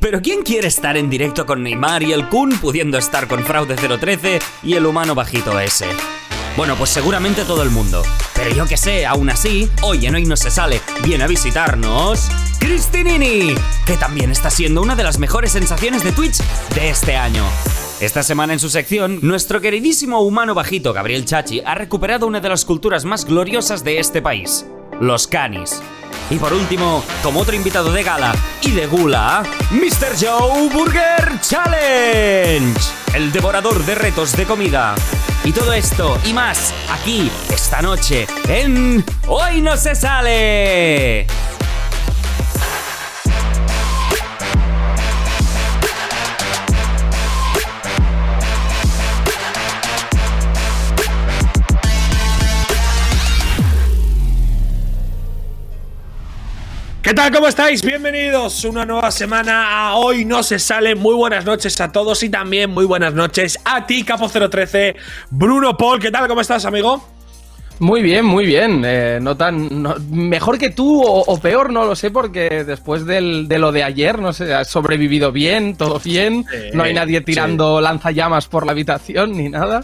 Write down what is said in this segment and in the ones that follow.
Pero ¿quién quiere estar en directo con Neymar y el Kun pudiendo estar con Fraude 013 y el humano bajito ese? Bueno, pues seguramente todo el mundo. Pero yo que sé, aún así, hoy en Hoy No Se Sale viene a visitarnos... Cristinini, que también está siendo una de las mejores sensaciones de Twitch de este año. Esta semana en su sección, nuestro queridísimo humano bajito Gabriel Chachi ha recuperado una de las culturas más gloriosas de este país, los canis. Y por último, como otro invitado de gala y de gula, Mr. Joe Burger Challenge, el devorador de retos de comida. Y todo esto y más aquí, esta noche, en Hoy no se sale. ¿Qué tal? ¿Cómo estáis? Bienvenidos una nueva semana a Hoy No Se Sale. Muy buenas noches a todos y también muy buenas noches a ti, Capo013, Bruno Paul. ¿Qué tal? ¿Cómo estás, amigo? Muy bien, muy bien. Eh, no tan mejor que tú o, peor, no lo sé, porque después del, de lo de ayer, no sé, has sobrevivido bien, todo bien. no hay nadie tirando lanzallamas por la habitación ni nada.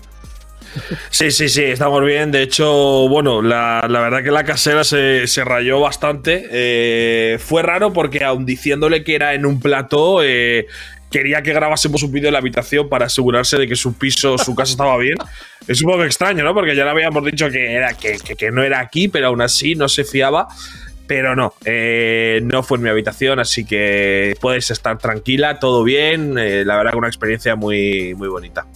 Sí, sí, sí, estamos bien. De hecho, bueno, la, verdad que la casera se, rayó bastante. Eh, fue raro porque, aun diciéndole que era en un plató, eh, quería que grabásemos un vídeo en la habitación para asegurarse de que su piso, su casa estaba bien. Es un poco extraño, ¿no? Porque ya le habíamos dicho que, era, que, no era aquí, pero aún así no se fiaba. Pero no, eh, no fue en mi habitación, así que puedes estar tranquila, todo bien. la verdad que una experiencia muy, muy bonita.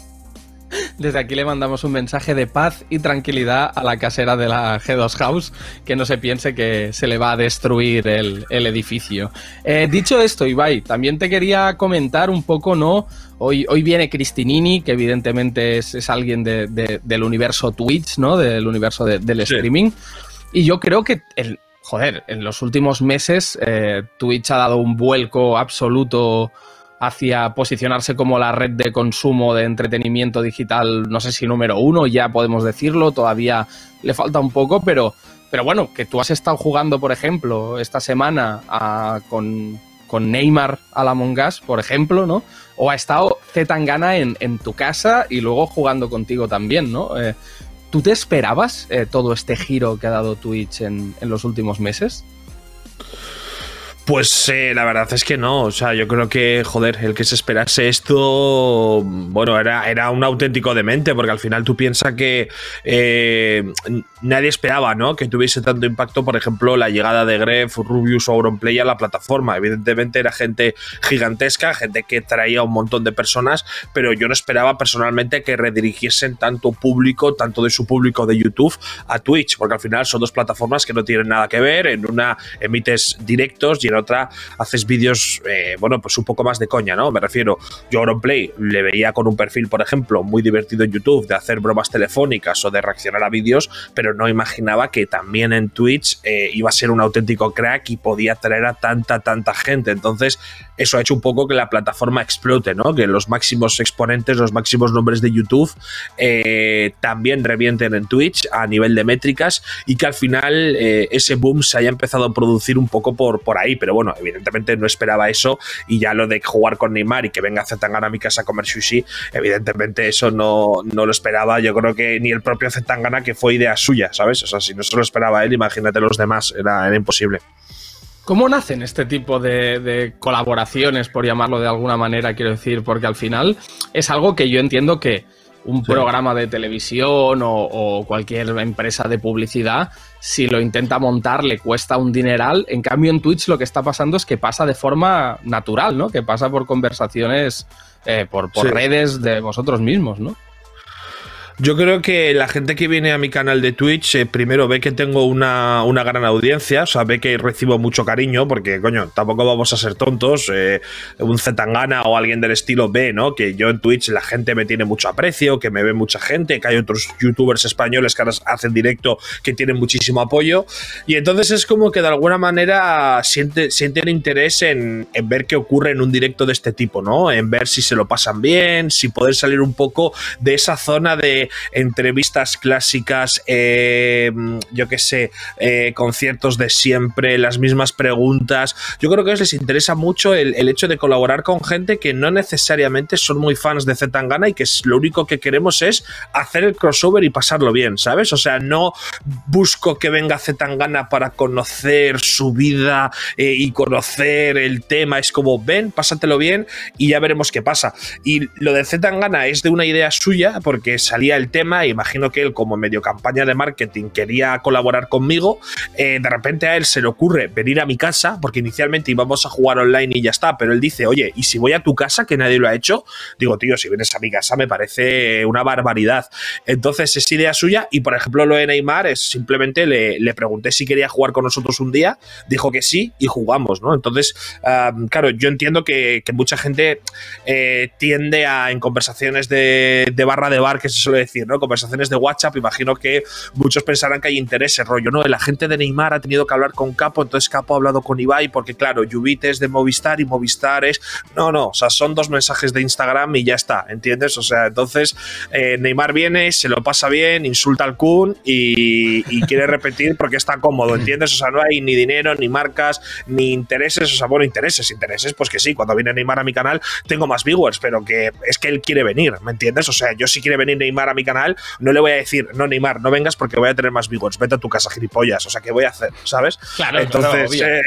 Desde aquí le mandamos un mensaje de paz y tranquilidad a la casera de la G2 House, que no se piense que se le va a destruir el, edificio. Eh, dicho esto, Ibai, también te quería comentar un poco, ¿no? Hoy, hoy viene Cristinini, que evidentemente es, alguien del universo Twitch, ¿no? Del universo del streaming. Y yo creo que el, joder, en los últimos meses eh, Twitch ha dado un vuelco absoluto hacia posicionarse como la red de consumo de entretenimiento digital, no sé si número uno, ya podemos decirlo, todavía le falta un poco, pero, pero bueno, que tú has estado jugando, por ejemplo, esta semana con, con, Neymar a la Mongas, por ejemplo, ¿no? O ha estado Zetangana en, en tu casa y luego jugando contigo también, ¿no? Eh, ¿Tú te esperabas eh, todo este giro que ha dado Twitch en, en los últimos meses? Pues eh, la verdad es que no, o sea, yo creo que, joder, el que se esperase esto, bueno, era, era un auténtico demente, porque al final tú piensas que eh, nadie esperaba, ¿no? Que tuviese tanto impacto, por ejemplo, la llegada de Gref, Rubius o Auronplay a la plataforma. Evidentemente era gente gigantesca, gente que traía un montón de personas, pero yo no esperaba personalmente que redirigiesen tanto público, tanto de su público de YouTube a Twitch, porque al final son dos plataformas que no tienen nada que ver, en una emites directos y otra haces vídeos, eh, bueno, pues un poco más de coña, ¿no? Me refiero, yo Play le veía con un perfil, por ejemplo, muy divertido en YouTube de hacer bromas telefónicas o de reaccionar a vídeos, pero no imaginaba que también en Twitch eh, iba a ser un auténtico crack y podía traer a tanta, tanta gente. Entonces, eso ha hecho un poco que la plataforma explote, ¿no? Que los máximos exponentes, los máximos nombres de YouTube eh, también revienten en Twitch a nivel de métricas y que al final ese boom se haya empezado a producir un poco por, por ahí pero bueno, evidentemente no esperaba eso y ya lo de jugar con Neymar y que venga Zetangana a mi casa a comer sushi, evidentemente eso no, lo esperaba, yo creo que ni el propio Zetangana que fue idea suya, ¿sabes? O sea, si no se lo esperaba él, imagínate los demás, era imposible. ¿Cómo nacen este tipo de, colaboraciones, por llamarlo de alguna manera, quiero decir? Porque al final es algo que yo entiendo que un programa de televisión o, cualquier empresa de publicidad, si lo intenta montar le cuesta un dineral. En cambio, en Twitch lo que está pasando es que pasa de forma natural, ¿no? Que pasa por conversaciones, eh, por, redes de vosotros mismos, ¿no? Yo creo que la gente que viene a mi canal de Twitch, eh, primero ve que tengo una, gran audiencia, o sea, ve que recibo mucho cariño, porque, coño, tampoco vamos a ser tontos. Eh, un Zetangana o alguien del estilo ve, ¿no? Que yo en Twitch la gente me tiene mucho aprecio, que me ve mucha gente, que hay otros youtubers españoles que ahora hacen directo que tienen muchísimo apoyo. Y entonces es como que de alguna manera siente, sienten interés en, en ver qué ocurre en un directo de este tipo, ¿no? En ver si se lo pasan bien, si poder salir un poco de esa zona de entrevistas clásicas, eh, yo qué sé, eh, conciertos de siempre, las mismas preguntas. Yo creo que a ellos les interesa mucho el, hecho de colaborar con gente que no necesariamente son muy fans de Zetangana y que lo único que queremos es hacer el crossover y pasarlo bien, ¿sabes? O sea, no busco que venga Zetangana para conocer su vida eh, y conocer el tema. Es como, ven, pásatelo bien y ya veremos qué pasa. Y lo de Zetangana es de una idea suya porque salía el tema, e imagino que él como medio campaña de marketing quería colaborar conmigo, eh, de repente a él se le ocurre venir a mi casa, porque inicialmente íbamos a jugar online y ya está, pero él dice, oye, ¿y si voy a tu casa que nadie lo ha hecho? Digo, tío, si vienes a mi casa me parece una barbaridad. Entonces es idea suya y por ejemplo lo de Neymar es simplemente le, le pregunté si quería jugar con nosotros un día, dijo que sí y jugamos, ¿no? Entonces, claro, yo entiendo que, mucha gente eh, tiende a, en conversaciones de, barra de bar, que se suele decir, ¿no? Conversaciones de WhatsApp, imagino que muchos pensarán que hay interés, rollo, ¿no? El agente de Neymar ha tenido que hablar con Capo, entonces Capo ha hablado con Ibai, porque claro, Yubit es de Movistar y Movistar es. No, no, o sea, son dos mensajes de Instagram y ya está, ¿entiendes? O sea, entonces eh, Neymar viene, se lo pasa bien, insulta al Kun y, y quiere repetir porque está cómodo, ¿entiendes? O sea, no hay ni dinero, ni marcas, ni intereses, o sea, bueno, intereses, intereses, pues que sí, cuando viene Neymar a mi canal tengo más viewers, pero que es que él quiere venir, ¿me entiendes? O sea, yo si quiere venir Neymar a mi canal, no le voy a decir, no, Neymar, no vengas porque voy a tener más viewers, vete a tu casa, gilipollas, o sea, ¿qué voy a hacer? ¿Sabes? Claro, Entonces, eh,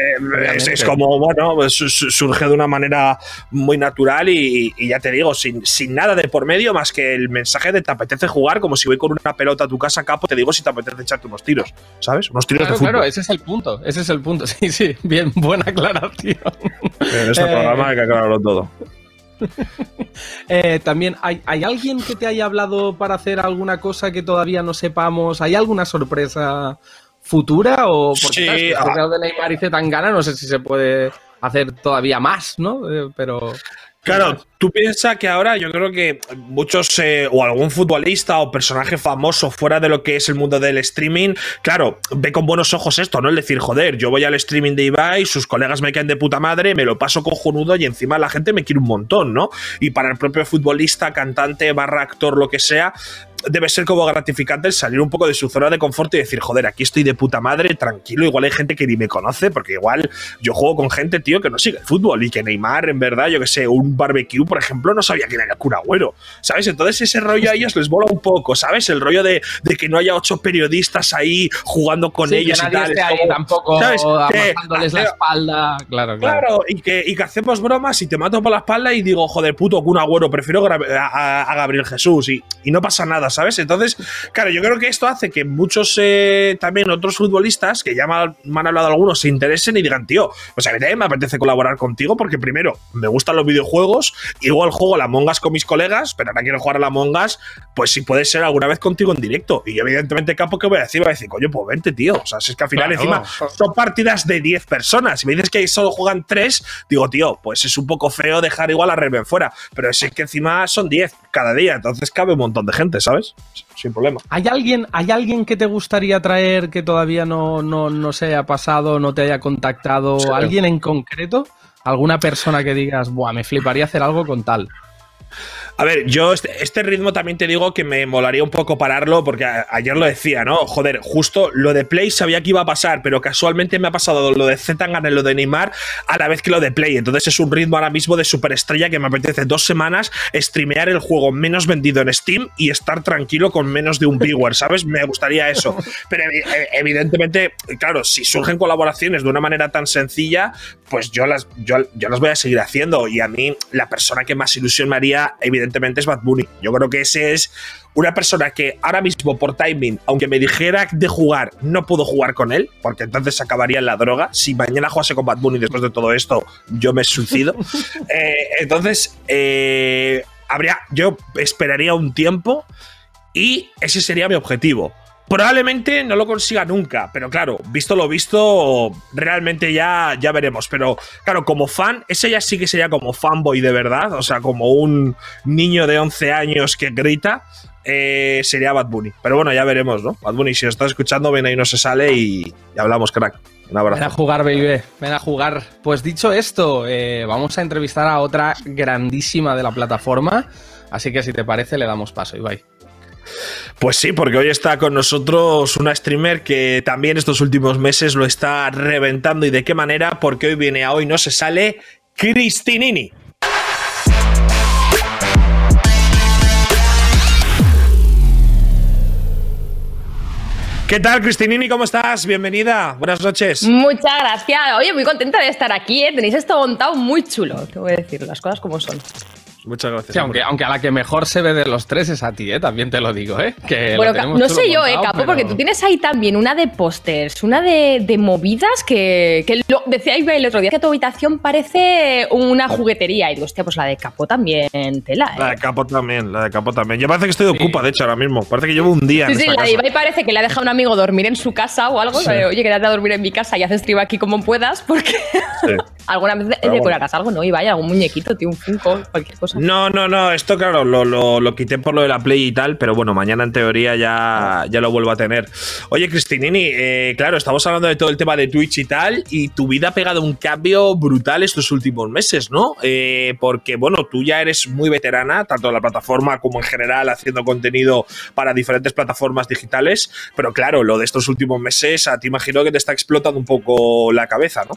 es, como, bueno, pues, surge de una manera muy natural y, ya te digo, sin, sin nada de por medio más que el mensaje de te apetece jugar, como si voy con una pelota a tu casa, capo, te digo si te apetece echarte unos tiros, ¿sabes? Unos tiros de fútbol. Claro, ese es el punto, ese es el punto, sí, sí, bien, buena aclaración. En este programa hay que aclararlo todo. Eh, también, ¿hay, alguien que te haya hablado para hacer alguna cosa que todavía no sepamos? ¿Hay alguna sorpresa futura? O porque sí, ah. de Neymar y Zetangana, no sé si se puede hacer todavía más, ¿no? Eh, pero. Claro, tú piensas que ahora yo creo que muchos eh, o algún futbolista o personaje famoso fuera de lo que es el mundo del streaming, claro, ve con buenos ojos esto, ¿no? El decir, joder, yo voy al streaming de Ibai, sus colegas me caen de puta madre, me lo paso cojonudo y encima la gente me quiere un montón, ¿no? Y para el propio futbolista, cantante, barra actor, lo que sea, debe ser como gratificante el salir un poco de su zona de confort y decir, joder, aquí estoy de puta madre, tranquilo, igual hay gente que ni me conoce, porque igual yo juego con gente, tío, que no sigue el fútbol y que Neymar, en verdad, yo que sé, un barbecue, por ejemplo, no sabía quién era Cura Agüero, ¿sabes? Entonces ese rollo a ellos les bola un poco, ¿sabes? El rollo de, que no haya ocho periodistas ahí jugando con ellos y tal. tampoco ¿sabes? la espalda, claro, claro. Claro, y que, y que hacemos bromas y te mato por la espalda y digo, joder, puto Kun Agüero, prefiero a, Gabriel Jesús y, y no pasa nada, ¿sabes? Entonces, claro, yo creo que esto hace que muchos eh, también otros futbolistas, que ya me han hablado algunos, se interesen y digan, tío, pues a mí también me apetece colaborar contigo porque primero, me gustan los videojuegos, igual juego a la Mongas con mis colegas, pero ahora quiero jugar a la Mongas, pues si puede ser alguna vez contigo en directo. Y evidentemente, Capo, ¿qué voy a decir? Voy a decir, coño, pues vente, tío. O sea, si es que al final encima son partidas de 10 personas. Si me dices que solo juegan 3, digo, tío, pues es un poco feo dejar igual a Reven fuera. Pero si es que encima son 10 cada día, entonces cabe un montón de gente, ¿sabes? Sin problema. ¿Hay alguien, ¿Hay alguien que te gustaría traer que todavía no, no, se haya pasado, no te haya contactado? ¿Alguien en concreto? ¿Alguna persona que digas, buah, me fliparía hacer algo con tal? A ver, yo este, este, ritmo también te digo que me molaría un poco pararlo, porque ayer lo decía, ¿no? Joder, justo lo de Play sabía que iba a pasar, pero casualmente me ha pasado lo de Zetangana y lo de Neymar a la vez que lo de Play. Entonces es un ritmo ahora mismo de superestrella que me apetece dos semanas streamear el juego menos vendido en Steam y estar tranquilo con menos de un viewer, ¿sabes? Me gustaría eso. Pero evidentemente, claro, si surgen colaboraciones de una manera tan sencilla, pues yo las, yo, yo las voy a seguir haciendo. Y a mí, la persona que más ilusión me haría, evidentemente, evidentemente es Bad Bunny. Yo creo que ese es una persona que ahora mismo por timing, aunque me dijera de jugar, no puedo jugar con él, porque entonces acabaría en la droga. Si mañana jugase con Bad Bunny después de todo esto, yo me suicido. Eh, entonces, eh, habría, yo esperaría un tiempo y ese sería mi objetivo. Probablemente no lo consiga nunca, pero claro, visto lo visto, realmente ya, ya veremos. Pero claro, como fan, ese ya sí que sería como fanboy de verdad, o sea, como un niño de 11 años que grita, eh, sería Bad Bunny. Pero bueno, ya veremos, ¿no? Bad Bunny, si lo estás escuchando, ven ahí no se sale y, hablamos, crack. Un abrazo. Ven a jugar, baby. Ven a jugar. Pues dicho esto, eh, vamos a entrevistar a otra grandísima de la plataforma. Así que si te parece, le damos paso, Ibai. Pues sí, porque hoy está con nosotros una streamer que también estos últimos meses lo está reventando y de qué manera, porque hoy viene a hoy no se sale Cristinini. ¿Qué tal, Cristinini? ¿Cómo estás? Bienvenida. Buenas noches. Muchas gracias. Oye, muy contenta de estar aquí. ¿eh? Tenéis esto montado muy chulo. Te voy a decir las cosas como son. Muchas gracias. Sí, aunque, aunque, a la que mejor se ve de los tres es a ti, ¿eh? también te lo digo. ¿eh? Que bueno, no sé yo, ¿eh, Capo? Porque tú tienes ahí también una de pósters, una de, de, movidas que, que lo, decía Iba el otro día que tu habitación parece una juguetería. Y digo, hostia, pues la de Capo también tela. ¿eh? La de Capo también, la de Capo también. Yo parece que estoy de ocupa, de hecho, ahora mismo. Parece que llevo un día. Sí, en sí, esta la de Ibai parece que le ha dejado un amigo dormir en su casa o algo. Sí. Oye, quédate a dormir en mi casa y haces stream aquí como puedas, porque Sí. alguna vez Pero decorarás algo, ¿no? Ibai, algún muñequito, tío, un Funko, cualquier cosa. No, no, no, esto claro, lo, lo- lo quité por lo de la Play y tal, pero bueno, mañana en teoría ya, ya lo vuelvo a tener. Oye, Cristinini, eh, claro, estamos hablando de todo el tema de Twitch y tal, y tu vida ha pegado un cambio brutal estos últimos meses, ¿no? Eh, porque, bueno, tú ya eres muy veterana, tanto en la plataforma como en general, haciendo contenido para diferentes plataformas digitales, pero claro, lo de estos últimos meses, a ti imagino que te está explotando un poco la cabeza, ¿no?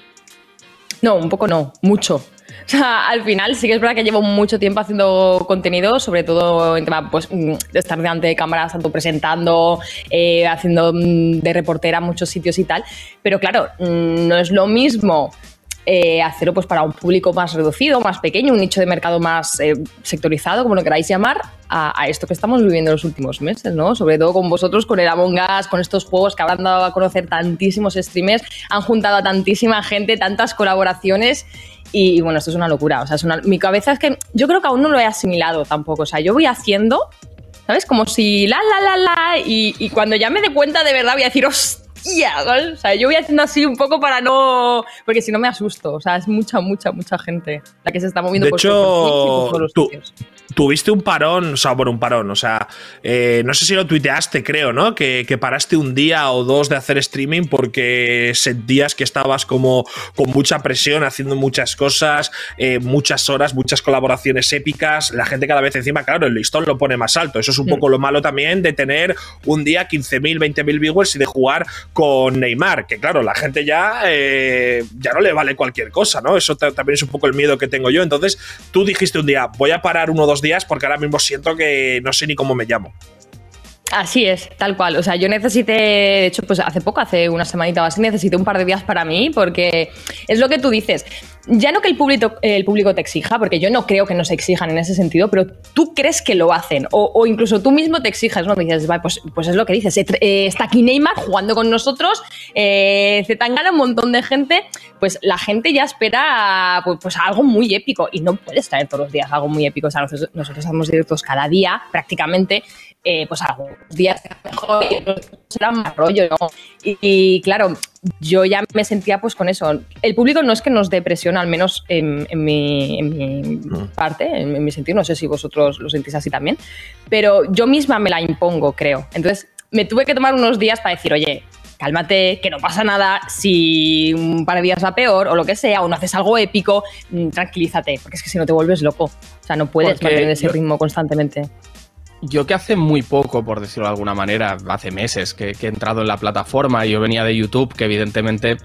No, un poco no, mucho. O sea, al final sí que es verdad que llevo mucho tiempo haciendo contenido, sobre todo en tema pues, mm, de estar delante de cámaras, tanto presentando, eh, haciendo mm, de reportera en muchos sitios y tal. Pero claro, mm, no es lo mismo eh, hacerlo pues, para un público más reducido, más pequeño, un nicho de mercado más eh, sectorizado, como lo queráis llamar, a, esto que estamos viviendo en los últimos meses, ¿no? Sobre todo con vosotros, con el Among Us, con estos juegos que habrán dado a conocer tantísimos streamers, han juntado a tantísima gente, tantas colaboraciones. Y, y bueno, esto es una locura. O sea, es una- mi cabeza es que yo creo que aún no lo he asimilado tampoco. O sea, yo voy haciendo, ¿sabes? Como si la, la, la, la. Y, y cuando ya me dé cuenta de verdad voy a decir, hostia, ¿sabes? O sea, yo voy haciendo así un poco para no. Porque si no me asusto. O sea, es mucha, mucha, mucha gente la que se está moviendo De por, hecho, por los tú- sitios. Tuviste un parón, o sea, bueno, un parón, o sea, eh, no sé si lo tuiteaste, creo, ¿no? Que, que paraste un día o dos de hacer streaming porque sentías que estabas como con mucha presión, haciendo muchas cosas, eh, muchas horas, muchas colaboraciones épicas, la gente cada vez encima, claro, el listón lo pone más alto. Eso es un Mm. poco lo malo también de tener un día 15.000, 20.000 viewers y de jugar con Neymar, que claro, la gente ya, eh, ya no le vale cualquier cosa, ¿no? Eso ta- también es un poco el miedo que tengo yo. Entonces, tú dijiste un día, voy a parar uno o dos días porque ahora mismo siento que no sé ni cómo me llamo. Así es, tal cual. O sea, yo necesité, de hecho, pues hace poco, hace una semanita o así, necesité un par de días para mí, porque es lo que tú dices. Ya no que el público, el público te exija, porque yo no creo que nos exijan en ese sentido, pero tú crees que lo hacen, o, incluso tú mismo te exijas, ¿no? Dices, "Vale, pues, pues es lo que dices. eh, está aquí Neymar jugando con nosotros, eh, Zetangana, un montón de gente, pues la gente ya espera pues, pues algo muy épico, y no puedes traer todos los días algo muy épico. O sea, nosotros, nosotros hacemos directos cada día, prácticamente, eh, pues algunos días mejor y otros será más rollo, ¿no? Y, y, claro, yo ya me sentía pues con eso. El público no es que nos dé presión, al menos en, en mi, en mi parte, en, en mi sentido, no sé si vosotros lo sentís así también, pero yo misma me la impongo, creo. Entonces, me tuve que tomar unos días para decir, oye, cálmate, que no pasa nada, si un par de días va peor o lo que sea, o no haces algo épico, mm, tranquilízate, porque es que si no te vuelves loco. O sea, no puedes Porque mantener ese yo- ritmo constantemente. Yo que hace muy poco, por decirlo de alguna manera, hace meses que, he entrado en la plataforma y yo venía de YouTube, que evidentemente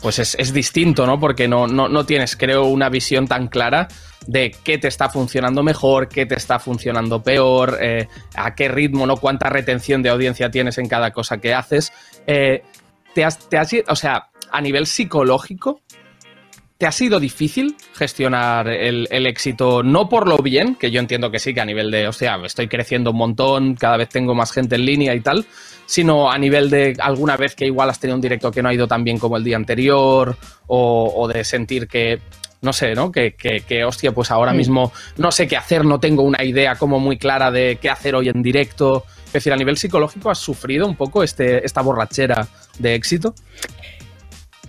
pues es, es distinto, ¿no? Porque no, no, no tienes, creo, una visión tan clara de qué te está funcionando mejor, qué te está funcionando peor, eh, a qué ritmo, ¿no? Cuánta retención de audiencia tienes en cada cosa que haces. Eh, te has, te has- o sea, a nivel psicológico, ¿Te ha sido difícil gestionar el, el éxito? No por lo bien, que yo entiendo que sí, que a nivel de, o sea, estoy creciendo un montón, cada vez tengo más gente en línea y tal, sino a nivel de alguna vez que igual has tenido un directo que no ha ido tan bien como el día anterior, o, o de sentir que, no sé, ¿no? Que, que, que, hostia, pues ahora Mm. mismo no sé qué hacer, no tengo una idea como muy clara de qué hacer hoy en directo. Es decir, a nivel psicológico, ¿has sufrido un poco este, esta borrachera de éxito?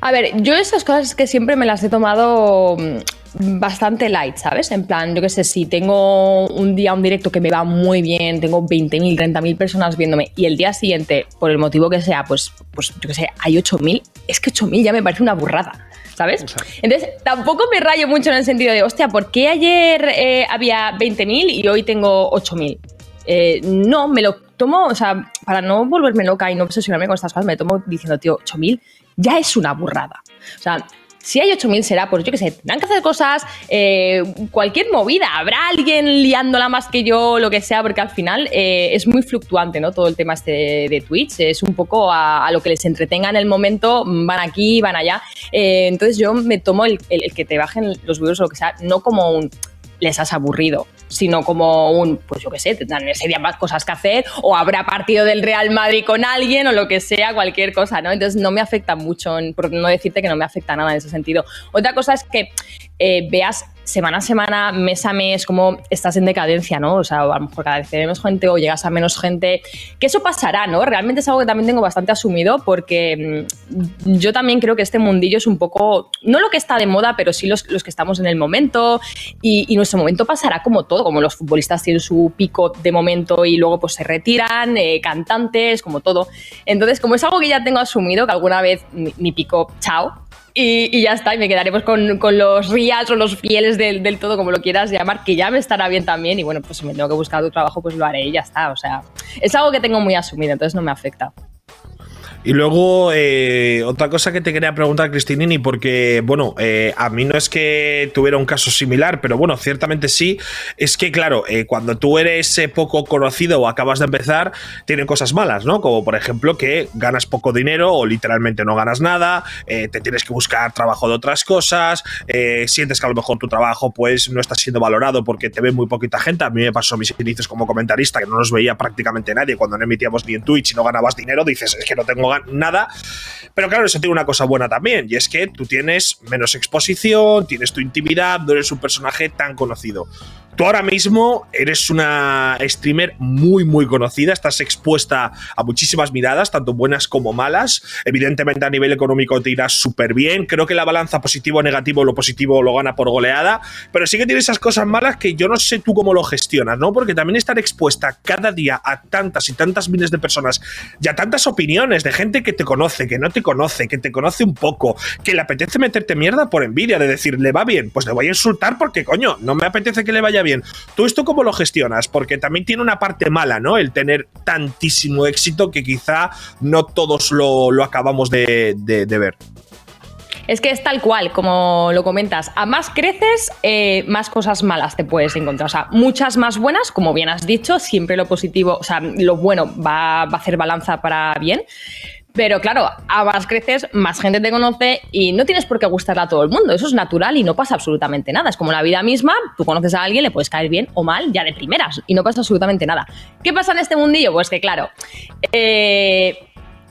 A ver, yo esas cosas que siempre me las he tomado mm, bastante light, ¿sabes? En plan, yo qué sé, si tengo un día un directo que me va muy bien, tengo 20.000, 30.000 personas viéndome y el día siguiente, por el motivo que sea, pues, pues yo qué sé, hay 8.000, es que 8.000 ya me parece una burrada. ¿Sabes? Entonces, tampoco me rayo mucho en el sentido de, hostia, ¿por qué ayer eh, había 20.000 y hoy tengo 8.000? Eh, no, me lo tomo, o sea, para no volverme loca y no obsesionarme con estas cosas, me tomo diciendo, tío, 8000 ya es una burrada. O sea, si hay 8.000 será, pues yo qué sé, tendrán que hacer cosas, eh, cualquier movida, habrá alguien liándola más que yo, lo que sea, porque al final eh, es muy fluctuante, ¿no? Todo el tema este de Twitch, es un poco a, lo que les entretenga en el momento, van aquí, van allá. Eh, entonces yo me tomo el, que te bajen los videos o lo que sea, no como un les has aburrido, sino como un, pues yo qué sé, tendrán ese día más cosas que hacer, o habrá partido del Real Madrid con alguien, o lo que sea, cualquier cosa, ¿no? Entonces no me afecta mucho, por no decirte que no me afecta nada en ese sentido. Otra cosa es que eh, veas semana a semana, mes a mes, como estás en decadencia, ¿no? O sea, a lo mejor cada vez menos gente o llegas a menos gente, que eso pasará, ¿no? Realmente es algo que también tengo bastante asumido porque mm, yo también creo que este mundillo es un poco, no lo que está de moda, pero sí los, que estamos en el momento y, nuestro momento pasará como todo, como los futbolistas tienen su pico de momento y luego pues se retiran, eh, cantantes, como todo. Entonces, como es algo que ya tengo asumido, que alguna vez mi pico, chao, y, ya está, y me quedaremos con, con los reals o los fieles del, del, todo, como lo quieras llamar, que ya me estará bien también. Y bueno, pues si me tengo que buscar otro trabajo, pues lo haré y ya está. O sea, es algo que tengo muy asumido, entonces no me afecta. Y luego, eh, otra cosa que te quería preguntar, Cristinini, porque, bueno, eh, a mí no es que tuviera un caso similar, pero bueno, ciertamente sí, es que, claro, eh, cuando tú eres poco conocido o acabas de empezar, tienen cosas malas, ¿no? Como por ejemplo que ganas poco dinero o literalmente no ganas nada, te tienes que buscar trabajo de otras cosas, sientes que a lo mejor tu trabajo pues no está siendo valorado porque te ve muy poquita gente. A mí me pasó mis inicios como comentarista, que no nos veía prácticamente nadie cuando no emitíamos ni en Twitch y no ganabas dinero, dices, es que no tengo nada. Pero claro, eso tiene una cosa buena también, y es que tú tienes menos exposición, tienes tu intimidad, no eres un personaje tan conocido. Tú ahora mismo eres una streamer muy, muy conocida, estás expuesta a muchísimas miradas, tanto buenas como malas. Evidentemente a nivel económico te irás súper bien. Creo que la balanza positivo negativo, lo positivo lo gana por goleada, pero sí que tiene esas cosas malas que yo no sé tú cómo lo gestionas, ¿no? Porque también estar expuesta cada día a tantas y tantas miles de personas y a tantas opiniones de gente que te conoce, que no te conoce, que te conoce un poco, que le apetece meterte mierda por envidia, de decir, le va bien, pues le voy a insultar porque coño, no me apetece que le vaya bien bien. ¿Tú esto cómo lo gestionas? Porque también tiene una parte mala, ¿no? El tener tantísimo éxito que quizá no todos lo, acabamos de, ver. Es que es tal cual, como lo comentas. A más creces, eh, más cosas malas te puedes encontrar. O sea, muchas más buenas, como bien has dicho, siempre lo positivo, o sea, lo bueno va, va a hacer balanza para bien. Pero claro, a más creces, más gente te conoce y no tienes por qué gustarle a todo el mundo. Eso es natural y no pasa absolutamente nada. Es como la vida misma, tú conoces a alguien, le puedes caer bien o mal ya de primeras y no pasa absolutamente nada. ¿Qué pasa en este mundillo? Pues que claro, eh,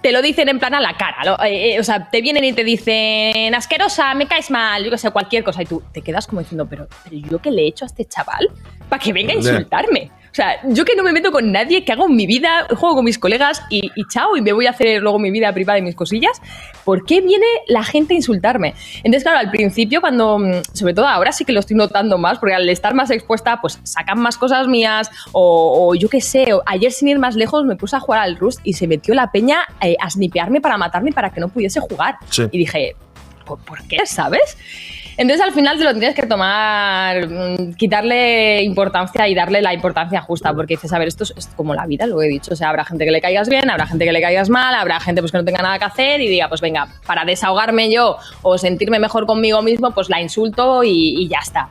te lo dicen en plan a la cara. Eh, eh, o sea, te vienen y te dicen, asquerosa, me caes mal, yo qué sé, cualquier cosa. Y tú te quedas como diciendo, pero, pero ¿yo qué le he hecho a este chaval para que venga a insultarme? Sea, yo que no me meto con nadie, que hago mi vida, juego con mis colegas y, chao, y me voy a hacer luego mi vida privada y mis cosillas, ¿por qué viene la gente a insultarme? Entonces, claro, al principio, cuando, mm, sobre todo ahora sí que lo estoy notando más, porque al estar más expuesta, pues sacan más cosas mías, o, yo qué sé, ayer sin ir más lejos me puse a jugar al Rust y se metió la peña eh, a snipearme para matarme para que no pudiese jugar. Y dije, ¿por, ¿por qué? ¿Sabes? Entonces al final te lo tienes que tomar, mm, quitarle importancia y darle la importancia justa, porque dices, a ver, esto es, como la vida, lo he dicho, o sea, habrá gente que le caigas bien, habrá gente que le caigas mal, habrá gente pues que no tenga nada que hacer y diga, pues venga, para desahogarme yo o sentirme mejor conmigo mismo, pues la insulto y, ya está.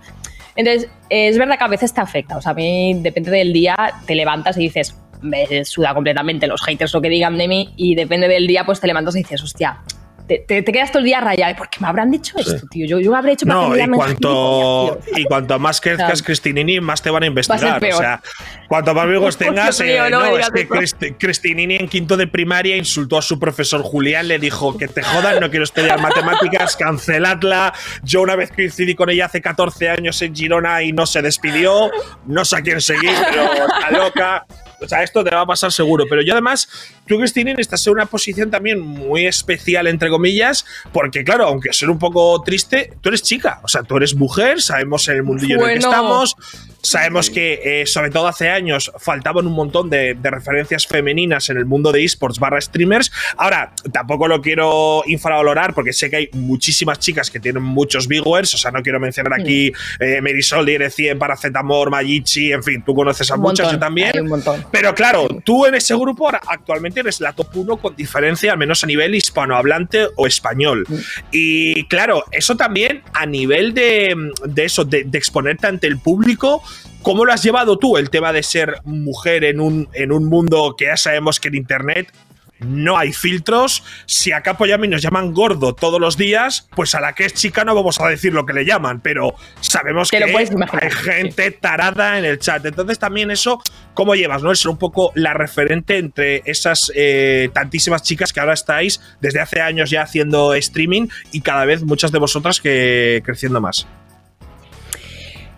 Entonces, es verdad que a veces te afecta, o sea, a mí depende del día, te levantas y dices, me suda completamente los haters lo que digan de mí y depende del día, pues te levantas y dices, hostia, te, quedas todo el día rayado. ¿Por qué me habrán dicho esto, tío? Yo, yo habré hecho para no, y cuanto, y cuanto más crezcas, Cristinini, más te van a investigar. o sea, cuanto más amigos tengas. Eh, no, es que Cristinini en quinto de primaria insultó a su profesor Julián, le dijo que te jodan, no quiero estudiar matemáticas, canceladla. Yo una vez coincidí con ella hace 14 años en Girona y no se despidió. No sé a quién seguir, pero está loca. O sea, esto te va a pasar seguro. Pero yo además, tú, Cristina, estás en una posición también muy especial, entre comillas, porque claro, aunque ser un poco triste, tú eres chica. O sea, tú eres mujer, sabemos en el mundillo en el que estamos. Sabemos que, eh, sobre todo hace años, faltaban un montón de, referencias femeninas en el mundo de esports barra streamers. Ahora, tampoco lo quiero infravalorar porque sé que hay muchísimas chicas que tienen muchos viewers. O sea, no quiero mencionar aquí eh, Marisol, Dire100, Paracetamor, Mayichi, en fin, tú conoces a muchas, yo también. Pero claro, tú en ese grupo actualmente eres la top 1 con diferencia, al menos a nivel hispanohablante o español. Mm. Y claro, eso también a nivel de, eso, de exponerte ante el público, ¿Cómo lo has llevado tú el tema de ser mujer en un, en un mundo que ya sabemos que en Internet no hay filtros. Si a Capo y a mí nos llaman gordo todos los días, pues a la que es chica no vamos a decir lo que le llaman, pero sabemos que hay gente tarada en el chat. Entonces también eso, ¿cómo llevas? ¿no? Ser un poco la referente entre esas eh, tantísimas chicas que ahora estáis desde hace años ya haciendo streaming y cada vez muchas de vosotras que creciendo más.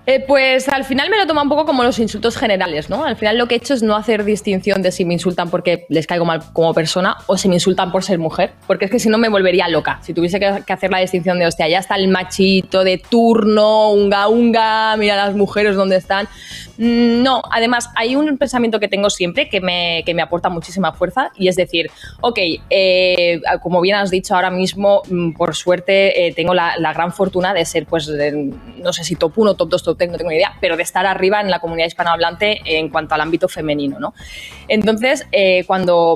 Eh, pues al final me lo toma un poco como los insultos generales, ¿no? Al final lo que he hecho es no hacer distinción de si me insultan porque les caigo mal como persona o si me insultan por ser mujer, porque es que si no me volvería loca. Si tuviese que, hacer la distinción de, hostia, ya está el machito de turno, unga unga, mira las mujeres donde están. Mm, no, además hay un pensamiento que tengo siempre que me, que me aporta muchísima fuerza y es decir, ok, eh, como bien has dicho ahora mismo, mm, por suerte eh, tengo la, gran fortuna de ser, pues, no sé si top 1, top 2, top no tengo ni idea, pero de estar arriba en la comunidad hispanohablante en cuanto al ámbito femenino, ¿no? Entonces, eh, cuando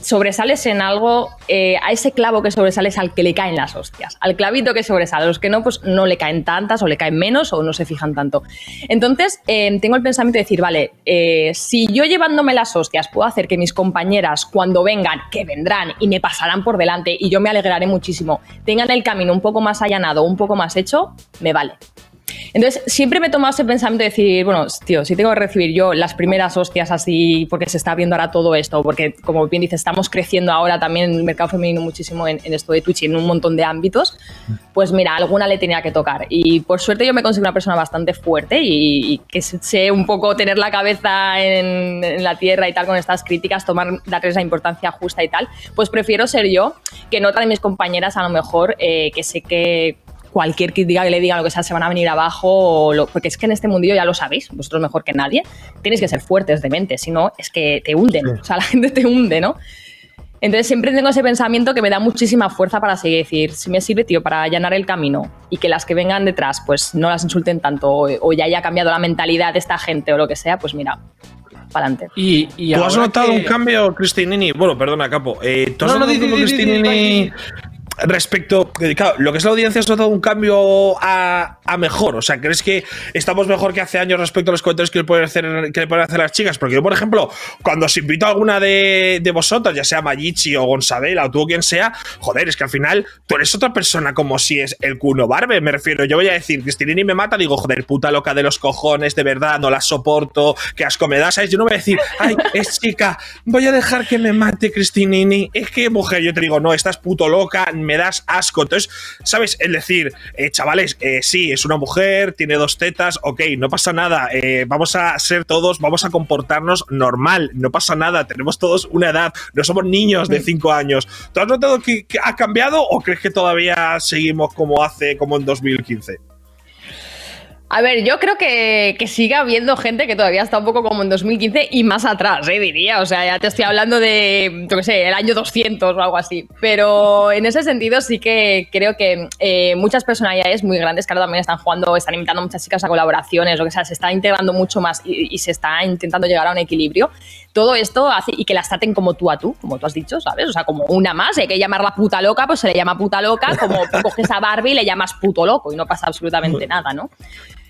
sobresales en algo, eh, a ese clavo que sobresales al que le caen las hostias, al clavito que sobresale, a los que no, pues no le caen tantas o le caen menos o no se fijan tanto. Entonces, eh, tengo el pensamiento de decir, vale, si yo llevándome las hostias puedo hacer que mis compañeras cuando vengan, que vendrán y me pasarán por delante y yo me alegraré muchísimo, tengan el camino un poco más allanado, un poco más hecho, me vale. Entonces, siempre me he tomado ese pensamiento de decir, bueno, tío, si tengo que recibir yo las primeras hostias así, porque se está viendo ahora todo esto, porque como bien dices, estamos creciendo ahora también en el mercado femenino muchísimo en, esto de Twitch y en un montón de ámbitos, pues mira, alguna le tenía que tocar. Y por suerte yo me considero una persona bastante fuerte y, que sé un poco tener la cabeza en, la tierra y tal con estas críticas, tomar, darles la importancia justa y tal, pues prefiero ser yo que no otra de mis compañeras a lo mejor eh, que sé que cualquier que diga que le diga lo que sea se van a venir abajo, porque es que en este mundillo ya lo sabéis, vosotros mejor que nadie, tienes que ser fuertes de mente, si no es que te hunden, o sea, la gente te hunde, ¿no? Entonces siempre tengo ese pensamiento que me da muchísima fuerza para seguir, decir, si me sirve, tío, para allanar el camino y que las que vengan detrás, pues no las insulten tanto o, ya haya cambiado la mentalidad de esta gente o lo que sea, pues mira, para adelante. ¿Y, ¿Tú has notado un cambio, Cristinini? Bueno, perdona, Capo. Eh, ¿Tú has notado no, Cristinini respecto, claro, lo que es la audiencia, ¿has notado un cambio a, mejor? O sea, ¿crees que estamos mejor que hace años respecto a los comentarios que le pueden hacer, que le pueden hacer las chicas? Porque yo, por ejemplo, cuando os invito a alguna de, de vosotras, ya sea Mayichi o Gonzabela o tú o quien sea, joder, es que al final tú eres otra persona como si es el cuno barbe, me refiero. Yo voy a decir, Cristinini me mata, digo, joder, puta loca de los cojones, de verdad, no la soporto, que asco me da, ¿sabes? Yo no voy a decir, ay, es chica, voy a dejar que me mate Cristinini. Es que, mujer, yo te digo, no, estás puto loca, me das asco. Entonces, ¿sabes? Es decir, eh, chavales, eh, sí, es una mujer, tiene dos tetas, ok, no pasa nada, eh, vamos a ser todos, vamos a comportarnos normal, no pasa nada, tenemos todos una edad, no somos niños de cinco años. ¿Tú has notado que ha cambiado o crees que todavía seguimos como hace, como en 2015? A ver, yo creo que, que, sigue habiendo gente que todavía está un poco como en 2015 y más atrás, ¿eh? diría. O sea, ya te estoy hablando de, yo qué sé, el año 200 o algo así. Pero en ese sentido sí que creo que eh, muchas personalidades muy grandes que ahora también están jugando, están invitando a muchas chicas a colaboraciones, o que sea, se está integrando mucho más y, y se está intentando llegar a un equilibrio todo esto hace y que las traten como tú a tú, como tú has dicho, ¿sabes? O sea, como una más, hay que llamarla puta loca, pues se le llama puta loca, como coges a Barbie y le llamas puto loco y no pasa absolutamente nada, ¿no?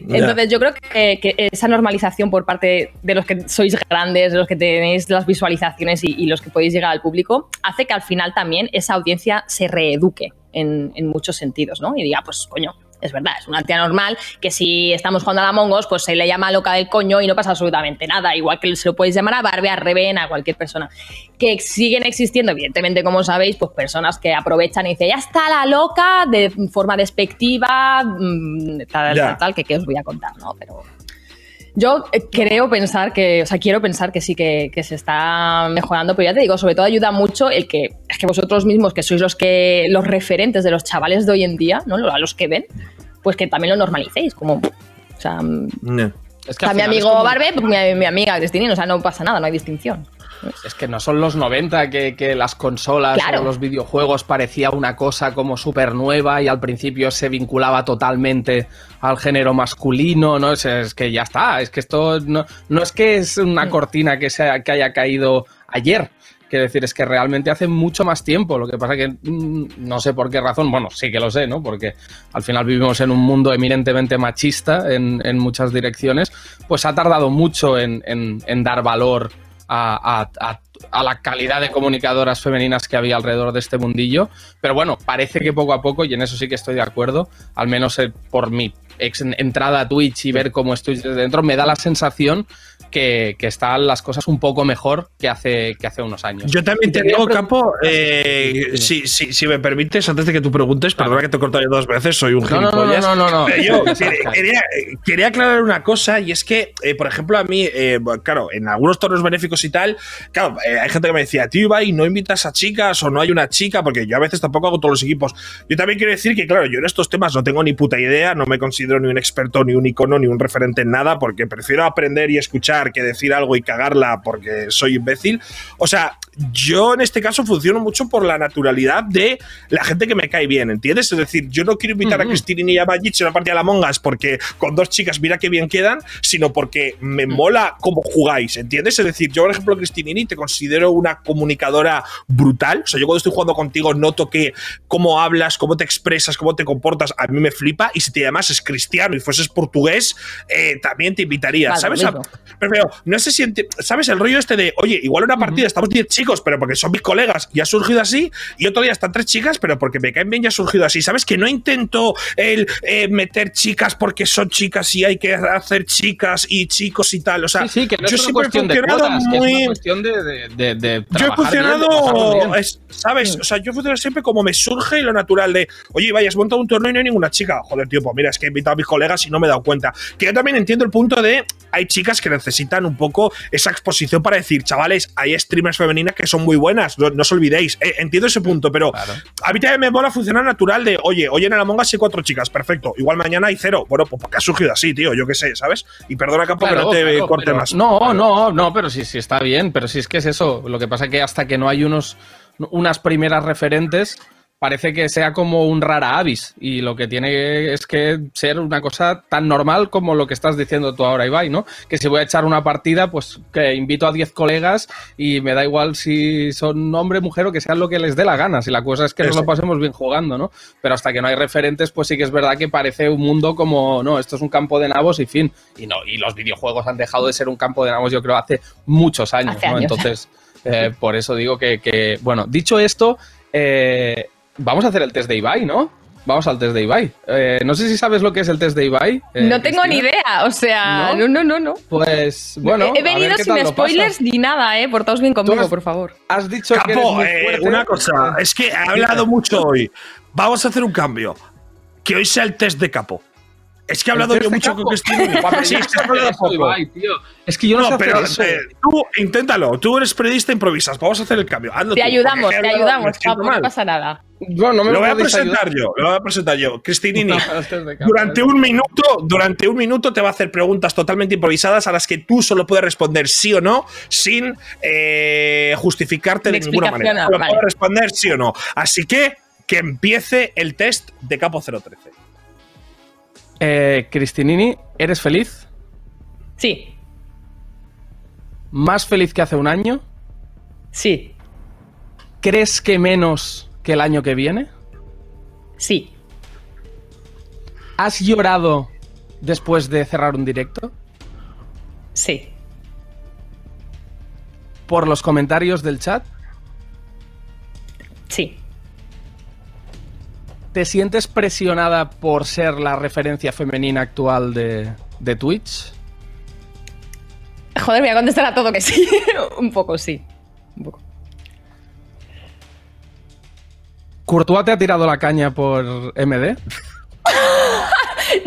Entonces yo creo que, esa normalización por parte de los que sois grandes, de los que tenéis las visualizaciones y, los que podéis llegar al público, hace que al final también esa audiencia se reeduque en, en muchos sentidos, ¿no? Y diga, pues coño, es verdad, es una tía normal que si estamos jugando a la Mongos, pues se le llama loca del coño y no pasa absolutamente nada. Igual que se lo podéis llamar a Barbie, a Reven, a cualquier persona. Que siguen existiendo, evidentemente, como sabéis, pues personas que aprovechan y dicen, ya está la loca, de forma despectiva, mm, tal, tal, tal, que, que os voy a contar, ¿no? Pero yo eh, creo pensar que, o sea, quiero pensar que sí que, se está mejorando, pero ya te digo, sobre todo ayuda mucho el que es que vosotros mismos, que sois los que los referentes de los chavales de hoy en día, ¿no? A los que ven, pues que también lo normalicéis, como, o sea, mm, Es que o sea, al mi amigo como- Barbe, pues mi, mi amiga Cristina, o sea, no pasa nada, no hay distinción. Es que no son los 90 que, que las consolas Claro. o los videojuegos parecía una cosa como súper nueva y al principio se vinculaba totalmente al género masculino, ¿no? Es, es que ya está, es que esto no, no es que es una Mm. cortina que, que haya caído ayer. Quiero decir, es que realmente hace mucho más tiempo. Lo que pasa que mm, no sé por qué razón, bueno, sí que lo sé, ¿no? Porque al final vivimos en un mundo eminentemente machista en, en muchas direcciones, pues ha tardado mucho en, en- en dar valor a, la calidad de comunicadoras femeninas que había alrededor de este mundillo. Pero bueno, parece que poco a poco, y en eso sí que estoy de acuerdo, al menos eh, por mi ex entrada a Twitch y ver cómo estoy desde dentro, me da la sensación que, que están las cosas un poco mejor que hace, que hace unos años. Yo también te digo, preguntar- Capo, eh, si, si, si me permites, antes de que tú preguntes, perdona que te he cortado yo dos veces, soy un No, no, no, gilipollas. no, no, no. Pero yo quería, quería- aclarar una cosa, y es que, eh, por ejemplo, a mí, eh, claro, en algunos torneos benéficos y tal, claro, eh, hay gente que me decía, tío, Ibai, no invitas a chicas o no hay una chica, porque yo a veces tampoco hago todos los equipos. Yo también quiero decir que, claro, yo en estos temas no tengo ni puta idea, no me considero ni un experto, ni un icono, ni un referente en nada, porque prefiero aprender y escuchar que decir algo y cagarla porque soy imbécil. O sea, yo en este caso funciono mucho por la naturalidad de la gente que me cae bien, ¿entiendes? Es decir, yo no quiero invitar a Ujú. Cristina y a Magic a una partida a la Mongas porque con dos chicas mira qué bien quedan, sino porque me mola cómo jugáis, ¿entiendes? Es decir, yo, por ejemplo, Cristinini, te considero una comunicadora brutal. O sea, yo cuando estoy jugando contigo noto que cómo hablas, cómo te expresas, cómo te comportas, a mí me flipa. Y si te llamas cristiano y fueses portugués, eh, también te invitaría, Vale, ¿sabes? A- pero, pero, no sé si, ¿sabes? El rollo este de, oye, igual una partida estamos 10 chicos, pero porque son mis colegas y ha surgido así, y otro día están tres chicas, pero porque me caen bien y ha surgido así, ¿sabes? Que no intento el eh, meter chicas porque son chicas y hay que hacer chicas y chicos y tal, o sea, Sí, sí, que no yo es siempre he funcionado cuotas, que es muy... una cuestión de, de, de- de Yo he bien, funcionado, bien. es- ¿sabes? O sea, yo funciono siempre como me surge lo natural de, oye, vaya, has montado un torneo y no hay ninguna chica. Joder, tío, pues mira, es que he invitado a mis colegas y no me he dado cuenta. Que yo también entiendo el punto de, hay chicas que necesitan un poco esa exposición para decir, chavales, hay streamers femeninas que son muy buenas, no, no os olvidéis. Eh, entiendo ese punto, pero Claro. a mí también me mola funcionar natural de, oye, hoy en el Among Us hay cuatro chicas, perfecto. Igual mañana hay cero. Bueno, pues porque ha surgido así, tío, yo qué sé, ¿sabes? Y perdona, Campo, que Claro, no te claro, corte pero- más. No, no, no, pero sí, sí está bien, pero sí es que es eso. Lo que pasa es que hasta que no hay unos, unas primeras referentes, parece que sea como un rara avis. Y lo que tiene es que ser una cosa tan normal como lo que estás diciendo tú ahora, Ibai, ¿no? Que si voy a echar una partida, pues que invito a 10 colegas y me da igual si son hombre, mujer o que sean lo que les dé la gana. Si la cosa es que nos lo pasemos bien jugando, ¿no? Pero hasta que no hay referentes, pues sí que es verdad que parece un mundo como, no, esto es un campo de nabos y fin. Y no, y los videojuegos han dejado de ser un campo de nabos, yo creo, hace muchos años, Hace ¿no? años. Entonces, eh, por eso digo que, que, bueno, dicho esto, eh, vamos a hacer el test de Ibai, ¿no? Vamos al test de Ibai. Eh, no sé si sabes lo que es el test de Ibai. eh, no tengo Cristina. ni idea, o sea, ¿No? no, no, no, no. Pues, bueno. he, he a ver venido qué sin spoilers ni nada, eh. Portaos bien conmigo, has- por favor. Has dicho que eres Capo, muy eh, una cosa, es que he hablado mucho hoy. Vamos a hacer un cambio. Que hoy sea el test de Capo. Es que he hablado ¿El yo test de mucho con Cristina. Sí, yo es no que hablado poco. Ibai, tío. Es que yo no, No, sé pero eso. eh, tú inténtalo. Tú eres periodista, improvisas. Vamos a hacer el cambio. Hazlo Te tú, ayudamos, te ayudamos, no pasa nada. Bueno, no me Lo voy a presentar ayudar. yo. Lo voy a presentar yo. Cristinini. No, Durante ¿eh? un minuto, durante un minuto te va a hacer preguntas totalmente improvisadas a las que tú solo puedes responder sí o no sin eh, justificarte de ninguna manera. ah, Solo vale. puedes responder sí o no. Así que que empiece el test de Capo 013. Eh, Cristinini, ¿eres feliz? Sí, ¿Más feliz que hace un año? sí, ¿Crees que menos que el año que viene? sí, ¿Has llorado después de cerrar un directo? sí, ¿Por los comentarios del chat? sí, ¿Te sientes presionada por ser la referencia femenina actual de, de Twitch? Joder, voy a contestar a todo que sí. un poco, sí. Un poco. ¿Courtois te ha tirado la caña por MD?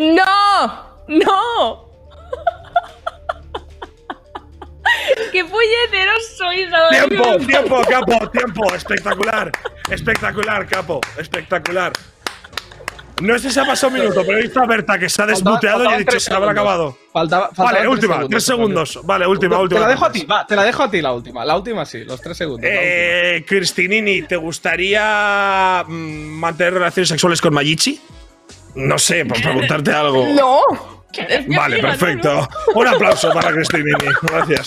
¡No! ¡No! ¡Qué puñeteros sois ahora! Tiempo, tiempo, Capo, tiempo. Espectacular. Espectacular, Capo. Espectacular. No sé si ha pasado un minuto, pero he visto a Berta que se ha desmuteado y he dicho se habrá acabado. Faltaba, vale, última, tres segundos. Vale, última, última. Te la dejo a ti, va, te la dejo a ti la última. La última sí, los tres segundos. Eh, Cristinini, ¿te gustaría mm, mantener relaciones sexuales con Mayichi? No sé, por preguntarte algo. No. Vale, perfecto. Un aplauso para Cristinini. Gracias.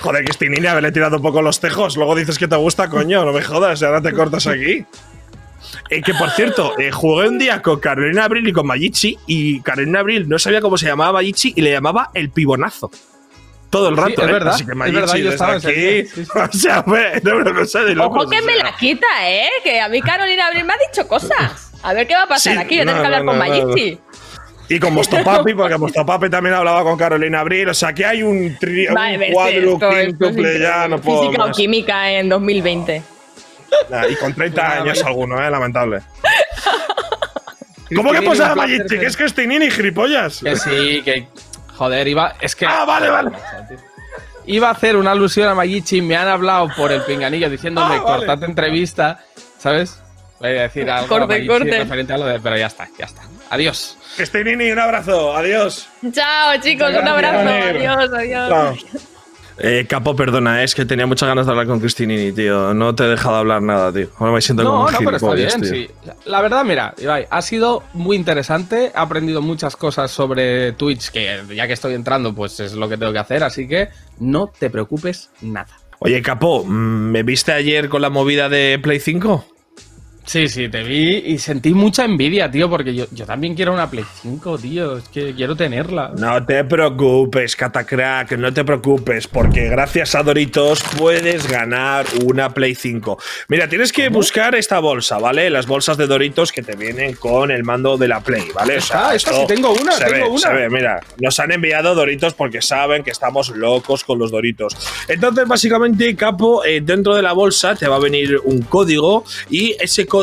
Joder, Cristinini, haberle tirado un poco los tejos. Luego dices que te gusta, coño. No me jodas, ahora te cortas aquí. Eh, que por cierto, eh, jugué un día con Carolina Abril y con Mayichi. Y Carolina Abril no sabía cómo se llamaba Mayichi y le llamaba el pibonazo. Todo el rato, Sí, es ¿eh? verdad, Así que es Mayichi, verdad, yo estaba aquí. día, sí, sí. O sea, fue una cosa de locos, Ojo que o me la quita, ¿eh? Que a mí Carolina Abril me ha dicho cosas. A ver qué va a pasar Sí, aquí. Tener no, que hablar no, con no. Mayichi. Y con Mostopapi, porque Mostopapi también hablaba con Carolina Abril. O sea, que hay un, tri Vale, un ves, cuadro es quíntuple ya, no puedo Física o más. química en 2020. Nah, y con 30 Pues nada, años alguno, eh, lamentable. ¿Cómo que pasa un placer Mayichi? que- es Cristinini, gilipollas. Que sí, que. Joder, iba. Es que. Ah, vale, vale. Iba a hacer una alusión a Mayichi, me han hablado por el pinganillo diciéndome Ah, vale. cortate entrevista, ¿sabes? Voy a decir algo Corte, corte. referente a lo de. Pero ya está, ya está. Adiós. Cristinini, un abrazo. Adiós. Chao, chicos. Un abrazo. Adiós, adiós. Chao. Eh, Capo, perdona, es que tenía muchas ganas de hablar con Cristinini, tío. No te he dejado hablar nada, tío. Ahora me siento como No, un no, pero está bien, tío. sí. La verdad, mira, Ibai, ha sido muy interesante. He aprendido muchas cosas sobre Twitch, que ya que estoy entrando, pues es lo que tengo que hacer, así que no te preocupes nada. Oye, Capo, mm, ¿me viste ayer con la movida de Play 5? Sí, sí, te vi y sentí mucha envidia, tío, porque yo, yo también quiero una Play 5, tío. Es que quiero tenerla. No te preocupes, Catacrack, no te preocupes, porque gracias a Doritos puedes ganar una Play 5. Mira, tienes que buscar esta bolsa, ¿vale? Las bolsas de Doritos que te vienen con el mando de la Play, ¿vale? O Ah, esta sí, tengo una, se tengo ve, una. se ve, mira, nos han enviado Doritos porque saben que estamos locos con los Doritos. Entonces, básicamente, Capo, eh, dentro de la bolsa te va a venir un código y ese código,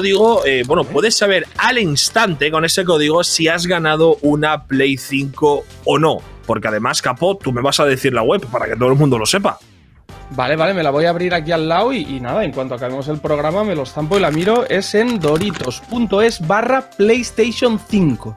eh, bueno, puedes saber al instante con ese código si has ganado una Play 5 o no. Porque además, Capo, tú me vas a decir la web para que todo el mundo lo sepa. Vale, vale, me la voy a abrir aquí al lado y, y nada, en cuanto acabemos el programa me lo estampo y la miro. Es en doritos.es barra PlayStation 5.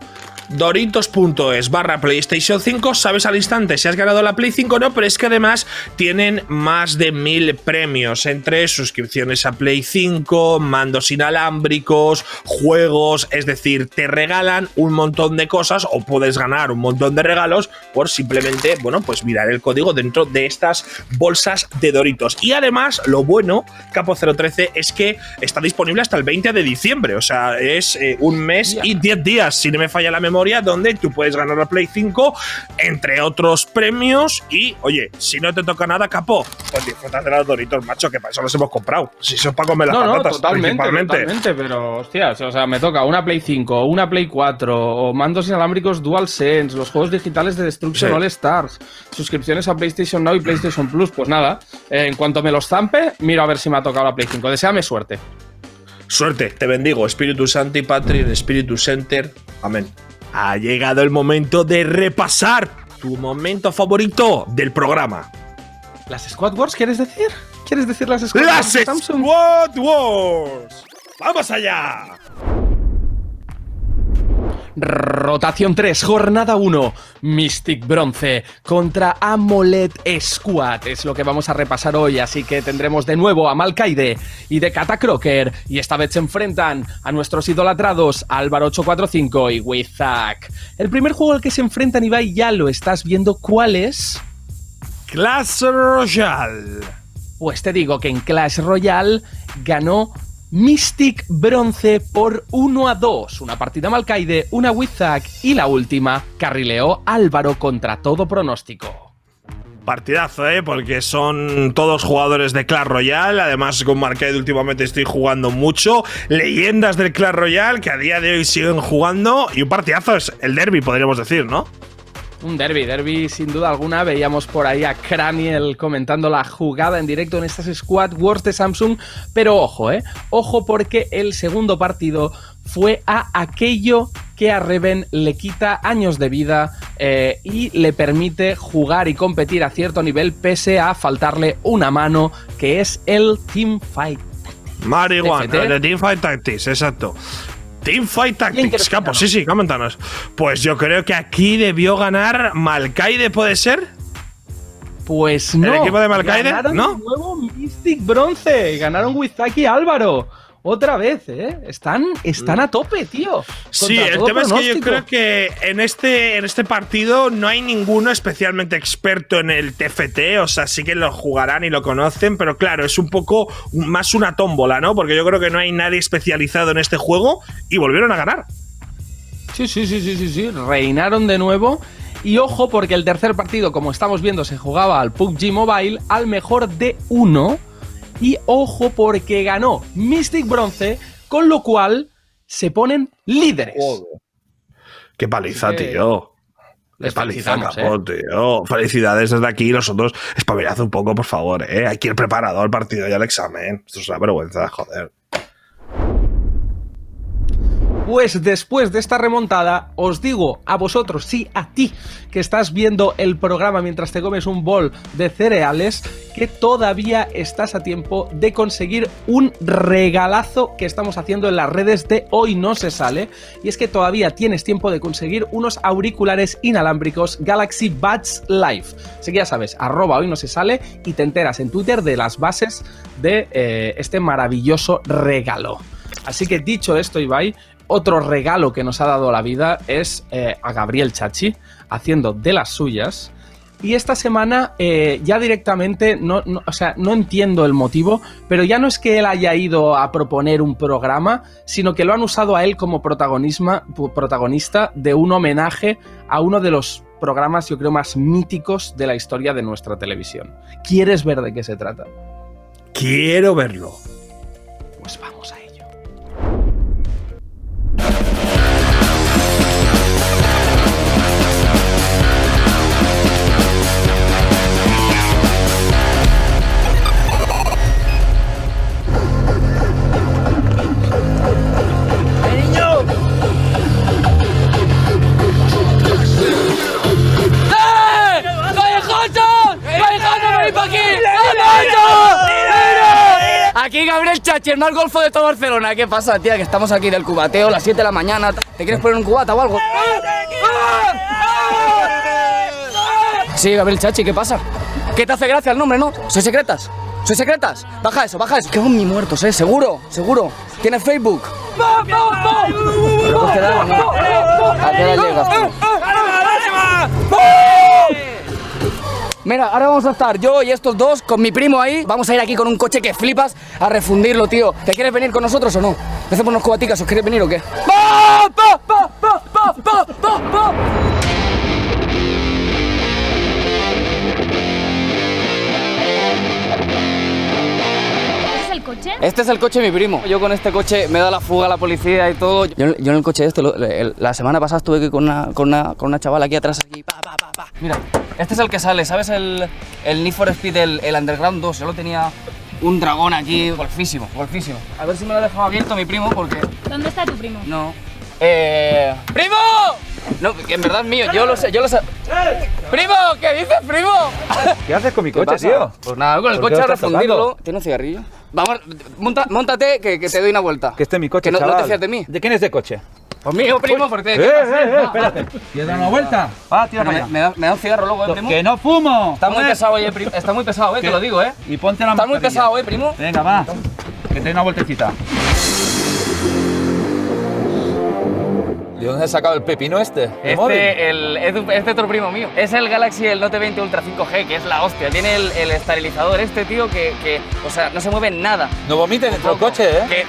Doritos.es barra PlayStation 5, sabes al instante si has ganado la Play 5 o no, pero es que además tienen más de mil premios. Entre suscripciones a Play 5, mandos inalámbricos, juegos, es decir, te regalan un montón de cosas o puedes ganar un montón de regalos por simplemente, bueno, pues mirar el código dentro de estas bolsas de Doritos. Y además, lo bueno, Capo 013, es que está disponible hasta el 20 de diciembre, o sea, es eh, un mes y 10 días, si no me falla la memoria, donde tú puedes ganar la Play 5, entre otros premios. Y, oye, si no te toca nada, capo, pues disfrutas de los Doritos, macho, que para eso los hemos comprado. Si eso es para comer las No, no, patatas, totalmente, totalmente, pero hostias, o sea, me toca una Play 5, una Play 4, o mandos inalámbricos DualSense, los juegos digitales de Destruction Sí. All Stars, suscripciones a PlayStation Now y PlayStation Plus, pues nada, eh, en cuanto me los zampe, miro a ver si me ha tocado la Play 5. Deseame suerte. Suerte, te bendigo. Espíritu Santi, Patri, Espíritu Center. Amén. Ha llegado el momento de repasar tu momento favorito del programa. ¿Las Squad Wars quieres decir? ¿Quieres decir las Squad ¡Las Wars Samsung? Squad Wars! ¡Vamos allá! Rotación 3, jornada 1. Mystic Bronce contra AMOLED Squad. Es lo que vamos a repasar hoy, así que tendremos de nuevo a Malkaide y de Kata Crocker. Y esta vez se enfrentan a nuestros idolatrados Álvaro 845 y Wizak. El primer juego al que se enfrentan, Ibai, ya lo estás viendo. ¿Cuál es? Clash Royale. Pues te digo que en Clash Royale ganó Mystic Bronce por 1 a 2. Una partida Malkaide, una Wizak y la última carrileó Álvaro contra todo pronóstico. Partidazo, ¿eh? Porque son todos jugadores de Clash Royale. Además, con Marquette últimamente estoy jugando mucho. Leyendas del Clash Royale que a día de hoy siguen jugando. Y un partidazo es el derby, podríamos decir, ¿no? Un derby, derby sin duda alguna. Veíamos por ahí a Craniel comentando la jugada en directo en estas Squad Wars de Samsung. Pero ojo, ¿eh? Ojo porque el segundo partido fue a aquello que a Reven le quita años de vida eh, y le permite jugar y competir a cierto nivel pese a faltarle una mano, que es el Teamfight. Marihuana, TFT. de Teamfight Tactics, exacto. Teamfight ¿Quién Tactics, Capo, sí, sí, coméntanos. Pues yo creo que aquí debió ganar Malkaide, ¿puede ser? Pues no. equipo de Malkaide? Ganaron ¿No? de nuevo Mystic Bronce. Ganaron Wizaki y Álvaro. Otra vez, ¿eh? Están, están a tope, tío. Sí, el tema es que yo creo que en este, en este partido no hay ninguno especialmente experto en el TFT, o sea, sí que lo jugarán y lo conocen, pero claro, es un poco más una tómbola, ¿no? Porque yo creo que no hay nadie especializado en este juego y volvieron a ganar. Sí, sí, sí, sí, sí, sí. Reinaron de nuevo. Y ojo, porque el tercer partido, como estamos viendo, se jugaba al PUBG Mobile al mejor de uno. Y ojo, porque ganó Mystic Bronce, con lo cual se ponen líderes. Qué paliza, que tío. les Qué paliza, felicitamos, capo, tío. Felicidades desde aquí. Nosotros, espabilad un poco, por favor, ¿eh? Hay que ir preparado al partido y al examen. Esto es una vergüenza, joder. Pues después de esta remontada, os digo a vosotros, sí, a ti, que estás viendo el programa mientras te comes un bol de cereales, que todavía estás a tiempo de conseguir un regalazo que estamos haciendo en las redes de Hoy No Se Sale. Y es que todavía tienes tiempo de conseguir unos auriculares inalámbricos Galaxy Buds Live. Así que ya sabes, arroba Hoy No Se Sale y te enteras en Twitter de las bases de eh, este maravilloso regalo. Así que dicho esto, Ibai, otro regalo que nos ha dado la vida es eh, a Gabriel Chachi haciendo de las suyas. Y esta semana eh, ya directamente, no, o sea, no entiendo el motivo, pero ya no es que él haya ido a proponer un programa, sino que lo han usado a él como protagonista de un homenaje a uno de los programas, yo creo, más míticos de la historia de nuestra televisión. ¿Quieres ver de qué se trata? Quiero verlo. Más golfo de todo Barcelona. ¿Qué pasa, tía? Que estamos aquí del cubateo, las 7 de la mañana. ¿Te quieres poner un cubata o algo? Sí, Gabriel Chachi, ¿qué pasa? ¿Qué te hace gracia el nombre, no? ¿Soy secretas? ¿Soy secretas? Baja eso, baja eso. Que son mi muertos, ¿eh? Seguro, seguro. ¿Tienes Facebook? Mira, ahora vamos a estar yo y estos dos con mi primo ahí. Vamos a ir aquí con un coche que flipas a refundirlo, tío. ¿Te quieres venir con nosotros o no? ¿Me hacemos unos cubaticas? ¿Os queréis venir o qué? Coche? Este es el coche de mi primo. Yo con este coche me da la fuga a la policía y todo. Yo, yo en el coche este, lo- el- la semana pasada estuve aquí con una, con una, con una chavala aquí atrás. Aquí, pa, pa, pa, pa. Mira, este es el que sale, ¿sabes? El, el Need for Speed, el, el Underground 2. Yo lo tenía un dragón aquí, golfísimo, golfísimo. A ver si me lo ha dejado abierto mi primo porque... ¿Dónde está tu primo? No. Eh... ¡Primo! No, que en verdad es mío, yo lo sé, yo lo sé. ¡Primo! ¿Qué dices, primo? ¿Qué haces con mi ¿Qué coche, tío? Pues nada, con el ¿Por qué coche a refundirlo. ¿Tiene un cigarrillo? Vamos, monta, montate que, que te doy una vuelta. Que este es mi coche, Que no, no te fías de mí. ¿De quién es de coche? Pues mío, primo, porque... ¡Eh, ¿qué eh, pasa? eh! No, Espérate. ¿Quieres dar una vuelta? Va, tira Pero para me, da, me da un cigarro luego, ¿eh, primo? ¡Que no fumo! Está muy pesado, oye, primo. Está muy pesado, eh, te lo digo, eh. Y ponte la Está muy pesado, eh, primo. Venga, va. Que te doy una vueltecita. ¿De dónde has sacado el pepino este? Este, el, es, de- es de otro primo mío. Es el Galaxy, el Note 20 Ultra 5G, que es la hostia. Tiene el, el esterilizador este, tío, que, que, o sea, no se mueve nada. No vomites dentro del coche, ¿eh?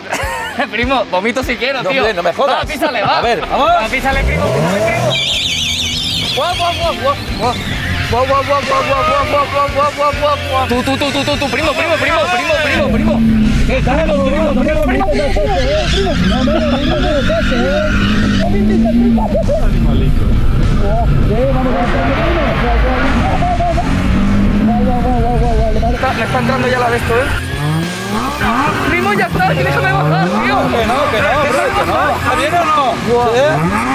Que, primo, vomito si quiero, No, tío. hombre, no me jodas. Va, písale, va. A ver, vamos. Va, písale, primo, písale, primo. Guau. Tú, tú, tú, tú, tú, tú, primo, primo, primo, primo, primo, primo. Me está entrando ya la de esto, ¿eh? Primo, ya está, que déjame bajar, tío. Que no, que no, bro, que no. ¿Está bien o no? ¿Sí?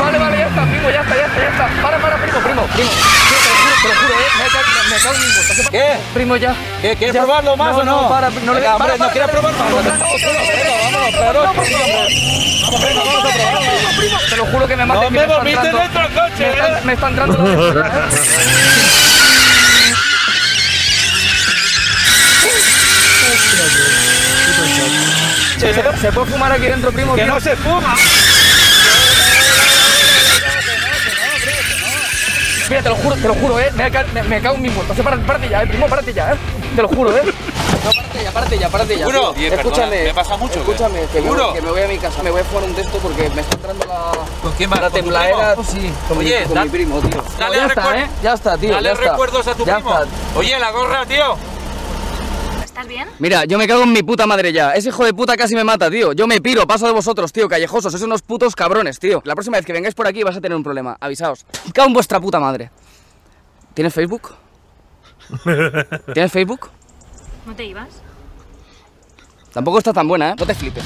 Vale, vale, ya está, primo, ya está, ya está, ya está. Para, para, primo, primo, primo. Tío, te lo juro, te lo juro, eh. Me, cago- me, me cago en mi muerto. ¿Qué ¿Qué? Primo, ya. ¿Qué? ¿Quieres Ya. probarlo más No, o no? no, para, no le para, ¿no quieres probar más? Venga, Te lo juro que me mata. No me vomites dentro del coche, Me ¿eh? está, me está entrando. la- ¿Se, se puede fumar aquí dentro, primo? Que tío? no se fuma. Mira, te lo juro, te lo juro, eh. Me, me, me cago en mi muerto. O sea, párate, párate ya, eh, primo, párate ya, eh. Te lo juro, eh. No, párate ya, párate ya, párate ya. Escúchame. ¿me pasa mucho qué? Escúchame, que voy- que me voy a mi casa. Me voy a fumar un texto porque me está entrando la. ¿Con quién vas? La ¿Con tu tembladera. primo? Sí, con, Oye, mi, con da- mi primo, tío. Dale ya está, eh. Ya está, tío. Dale ya está. recuerdos a tu ya primo. Está. Oye, la gorra, tío. ¿Estás bien? Mira, yo me cago en mi puta madre ya. Ese hijo de puta casi me mata, tío. Yo me piro, paso de vosotros, tío, callejosos. Sois unos putos cabrones, tío. La próxima vez que vengáis por aquí vas a tener un problema. Avisaos. Me cago en vuestra puta madre. ¿Tienes Facebook? ¿Tienes Facebook? ¿No te ibas? Tampoco está tan buena, ¿eh? No te flipes.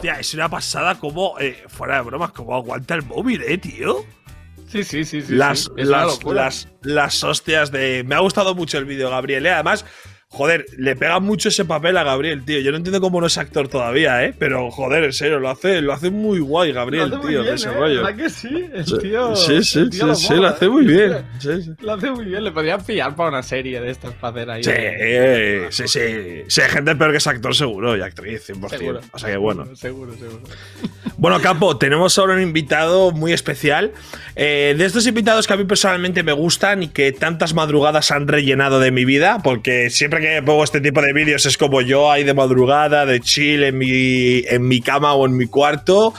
Hostia, es una pasada como, eh, fuera de bromas, como aguanta el móvil, eh, tío. Sí, sí, sí, sí. las, sí. Las, las, las hostias de. Me ha gustado mucho el vídeo, Gabriel. eh. Además, joder, le pega mucho ese papel a Gabriel, tío. Yo no entiendo cómo no es actor todavía, ¿eh? Pero, joder, en serio, lo hace, lo hace muy guay, Gabriel, Lo hace tío, bien, de ese ¿eh? rollo. ¿Verdad que sí? El Sí, tío. sí, sí, el tío sí, sí, lo mola, hace muy bien. Sí. Lo hace muy bien. Le podrían pillar para una serie de estas para hacer ahí. Sí, sí, sí. Sí, hay gente peor que es actor seguro y actriz, 100%. Seguro. O sea que bueno. Seguro, seguro. Bueno, Capo, tenemos ahora un invitado muy especial. Eh, de estos invitados que a mí personalmente me gustan y que tantas madrugadas han rellenado de mi vida, porque siempre que pongo este tipo de vídeos es como yo ahí de madrugada, de chill en mi, en mi cama o en mi cuarto.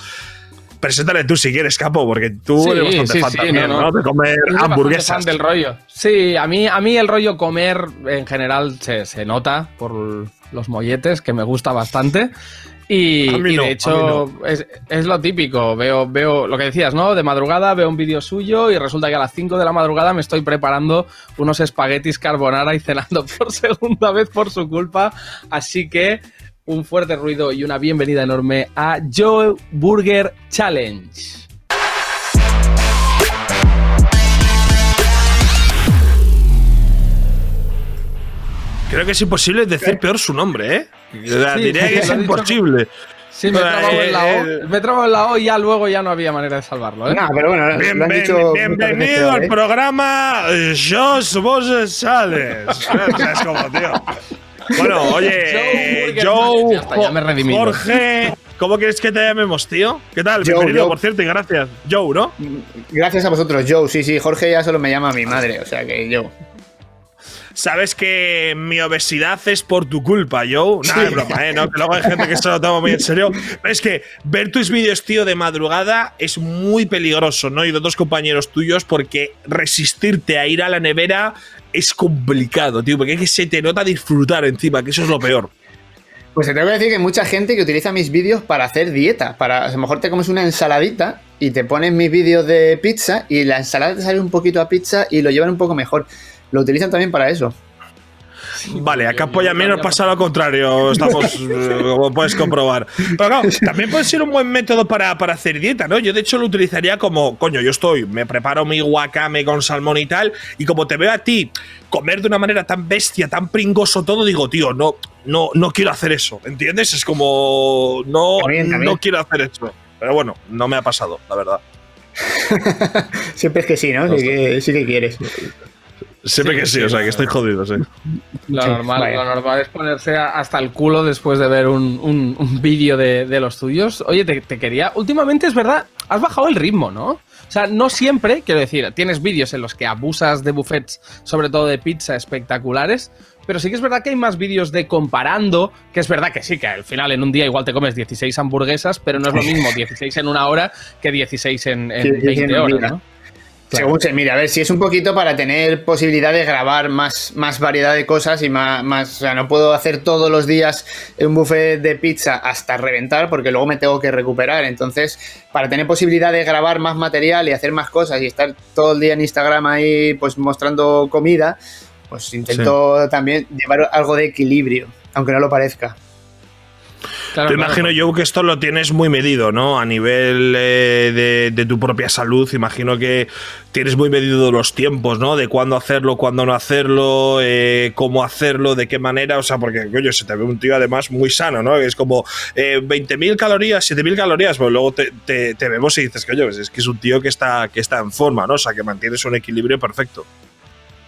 Preséntale tú si quieres, Capo, porque tú Sí, eres bastante sí, fan sí, también, no, ¿no? no. De comer hamburguesas. fan del rollo. Sí, a mí, a mí el rollo comer en general se, se nota por los molletes, que me gusta bastante. Y, de hecho es, es lo típico. Veo, veo lo que decías, ¿no? De madrugada veo un vídeo suyo y resulta que a las 5 de la madrugada me estoy preparando unos espaguetis carbonara y cenando por segunda vez por su culpa. Así que un fuerte ruido y una bienvenida enorme a Joe Burger Challenge. Creo que es imposible decir peor su nombre, ¿eh? Sí, diría que es imposible. Sí, me he Eh, trabado en la O. Me en la O y ya luego ya no había manera de salvarlo, ¿eh? No, pero bueno, han dicho bienvenido al ¿eh? programa eh, Jos Vos Sales. O sea, es como, tío. Bueno, oye, Joe Joe, ya está, ya. Jorge, ¿cómo quieres que te llamemos, tío? ¿Qué tal? Joe, Bienvenido, Joe. por cierto, y gracias. Joe, ¿no? Gracias a vosotros, Joe. Sí, sí, Jorge ya solo me llama mi madre, o sea que yo. Sabes que mi obesidad es por tu culpa, Joe. No, es broma, ¿eh? No, que luego hay gente que se lo toma muy en serio. Pero es que ver tus vídeos, tío, de madrugada es muy peligroso, ¿no? Y de otros compañeros tuyos, porque resistirte a ir a la nevera es complicado, tío. Porque es que se te nota disfrutar encima, que eso es lo peor. Pues te tengo que decir que hay mucha gente que utiliza mis vídeos para hacer dieta. Para, a lo mejor te comes una ensaladita y te pones mis vídeos de pizza y la ensalada te sale un poquito a pizza y lo llevan un poco mejor. Lo utilizan también para eso. Vale, acá apoya menos pasa lo contrario, estamos, eh, como puedes comprobar. Pero claro, también puede ser un buen método para, para hacer dieta, ¿no? Yo de hecho lo utilizaría como, coño, yo estoy, me preparo mi wakame con salmón y tal, y como te veo a ti comer de una manera tan bestia, tan pringoso todo, digo, tío, no, no, no quiero hacer eso, ¿entiendes? Es como, no, También, también. no quiero hacer eso. Pero bueno, no me ha pasado, la verdad. Siempre es que sí, ¿no? Sí que, sí que quieres. Siempre que sí, o sea, que estoy jodido, sí. Lo, normal, lo normal es ponerse hasta el culo después de ver un, un- un vídeo de, de los tuyos. Oye, te, te quería. Últimamente es verdad, has bajado el ritmo, ¿no? O sea, no siempre, quiero decir, tienes vídeos en los que abusas de buffets, sobre todo de pizza, espectaculares. Pero sí que es verdad que hay más vídeos de comparando, que es verdad que sí, que al final en un día igual te comes 16 hamburguesas, pero no es lo mismo 16 en una hora que 16 en, en Sí, sí, sí, 20 en un horas, día. Según se mira, a ver, si es un poquito para tener posibilidad de grabar más, más variedad de cosas y más, más. O sea, no puedo hacer todos los días un buffet de pizza hasta reventar porque luego me tengo que recuperar. Entonces, para tener posibilidad de grabar más material y hacer más cosas y estar todo el día en Instagram ahí, pues mostrando comida, pues intento también llevar algo de equilibrio, aunque no lo parezca. Claro, Te imagino yo que esto lo tienes muy medido, ¿no? A nivel eh, de, tu propia salud, imagino que tienes muy medido los tiempos, ¿no? De cuándo hacerlo, cuándo no hacerlo, eh, cómo hacerlo, de qué manera, o sea, porque, coño, se te ve un tío además muy sano, ¿no? Es como eh, 20.000 calorías, 7.000 calorías, pues luego te, te, vemos y dices, coño, es que es un tío que está, que está en forma, ¿no? O sea, que mantienes un equilibrio perfecto.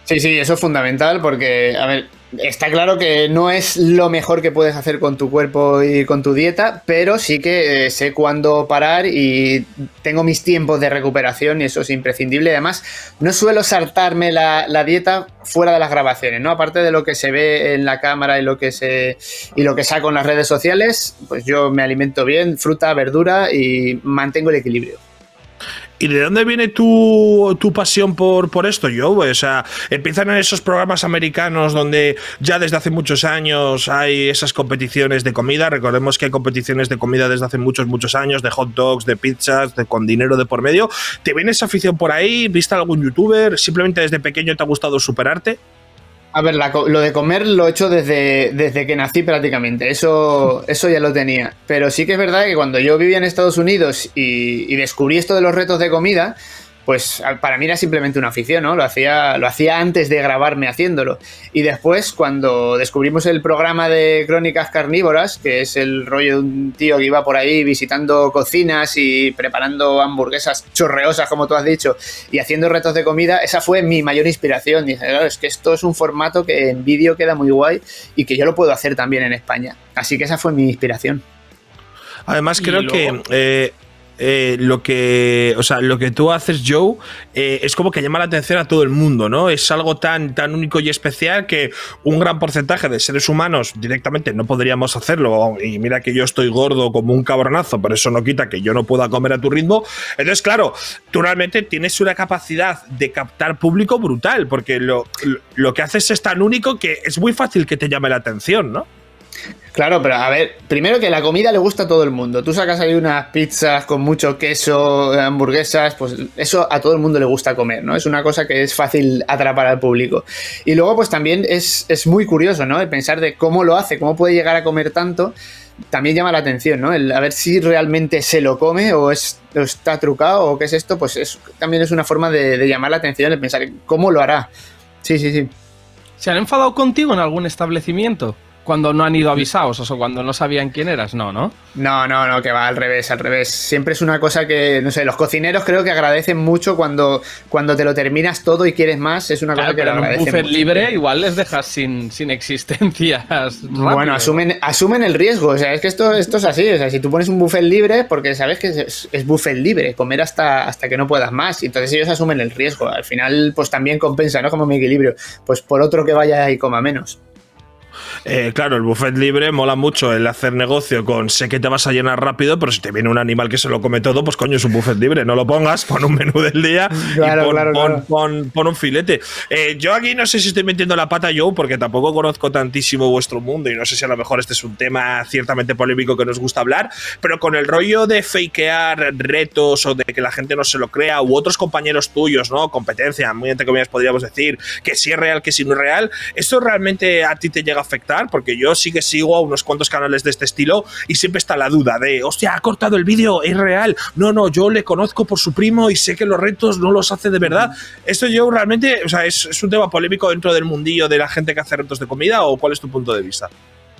Sí, sí, eso es fundamental porque, a ver, está claro que no es lo mejor que puedes hacer con tu cuerpo y con tu dieta, pero sí que eh, sé cuándo parar y tengo mis tiempos de recuperación y eso es imprescindible. Además, no suelo saltarme la, dieta fuera de las grabaciones, ¿no? Aparte de lo que se ve en la cámara y lo que se y lo que saco en las redes sociales, pues yo me alimento bien, fruta, verdura y mantengo el equilibrio. ¿Y de dónde viene tu, pasión por, por esto, Joe? O sea, empiezan en esos programas americanos donde ya desde hace muchos años hay esas competiciones de comida. Recordemos que hay competiciones de comida desde hace muchos, muchos años, de hot dogs, de pizzas, de, con dinero de por medio. ¿Te viene esa afición por ahí? ¿Viste algún youtuber? ¿Simplemente desde pequeño te ha gustado superarte? A ver, lo de comer lo he hecho desde, desde que nací prácticamente, eso, eso ya lo tenía. Pero sí que es verdad que cuando yo vivía en Estados Unidos y, y descubrí esto de los retos de comida, pues para mí era simplemente una afición, ¿no? Lo hacía, lo hacía antes de grabarme haciéndolo. Y después, cuando descubrimos el programa de Crónicas Carnívoras, que es el rollo de un tío que iba por ahí visitando cocinas y preparando hamburguesas chorreosas, como tú has dicho, y haciendo retos de comida, esa fue mi mayor inspiración. Dije, claro, es que esto es un formato que en vídeo queda muy guay y que yo lo puedo hacer también en España. Así que esa fue mi inspiración. Además, creo que eh, eh, lo que o sea lo que tú haces Joe eh, es como que llama la atención a todo el mundo no es algo tan tan único y especial que un gran porcentaje de seres humanos directamente no podríamos hacerlo. Y mira que yo estoy gordo como un cabronazo pero eso no quita que yo no pueda comer a tu ritmo. Entonces claro tú realmente tienes una capacidad de captar público brutal porque lo, lo que haces es tan único que es muy fácil que te llame la atención no Claro, pero a ver, primero que la comida le gusta a todo el mundo. Tú sacas ahí unas pizzas con mucho queso, hamburguesas, pues eso a todo el mundo le gusta comer, ¿no? Es una cosa que es fácil atrapar al público. Y luego, pues también es, muy curioso, ¿no? El pensar de cómo lo hace, cómo puede llegar a comer tanto, también llama la atención, ¿no? El, a ver si realmente se lo come o, es, está trucado o qué es esto, pues es, también es una forma de, de llamar la atención, el pensar cómo lo hará. Sí, sí, sí. ¿Se han enfadado contigo en algún establecimiento? Cuando no han ido avisados, o sea, cuando no sabían quién eras, no, ¿no? No, no, no, que va al revés, al revés. Siempre es una cosa que, no sé, los cocineros creo que agradecen mucho cuando, cuando te lo terminas todo y quieres más, es una cosa que pero un buffet libre igual les dejas sin, sin existencias. Bueno, asumen, asumen el riesgo, o sea, es que esto, esto es así, o sea, si tú pones un buffet libre, porque sabes que es, es buffet libre, comer hasta, hasta que no puedas más, y entonces ellos asumen el riesgo. Al final, pues también compensa, ¿no? Como mi equilibrio, pues por otro que vaya y coma menos. Eh, claro, el buffet libre mola mucho el hacer negocio con sé que te vas a llenar rápido, pero si te viene un animal que se lo come todo, pues coño, es un buffet libre. No lo pongas, pon un menú del día y pon, un filete. Eh, yo aquí no sé si estoy metiendo la pata yo, porque tampoco conozco tantísimo vuestro mundo y no sé si a lo mejor este es un tema ciertamente polémico que nos gusta hablar, pero con el rollo de fakear retos o de que la gente no se lo crea u otros compañeros tuyos, ¿no? Competencia, muy entre comillas podríamos decir, que si es real, que si no es real, ¿esto realmente a ti te llega afectar? porque yo sí que sigo a unos cuantos canales de este estilo y siempre está la duda de, hostia, ha cortado el vídeo, es real. No, no, yo le conozco por su primo y sé que los retos no los hace de verdad. Esto yo realmente, o sea, ¿es, es un tema polémico dentro del mundillo de la gente que hace retos de comida o cuál es tu punto de vista?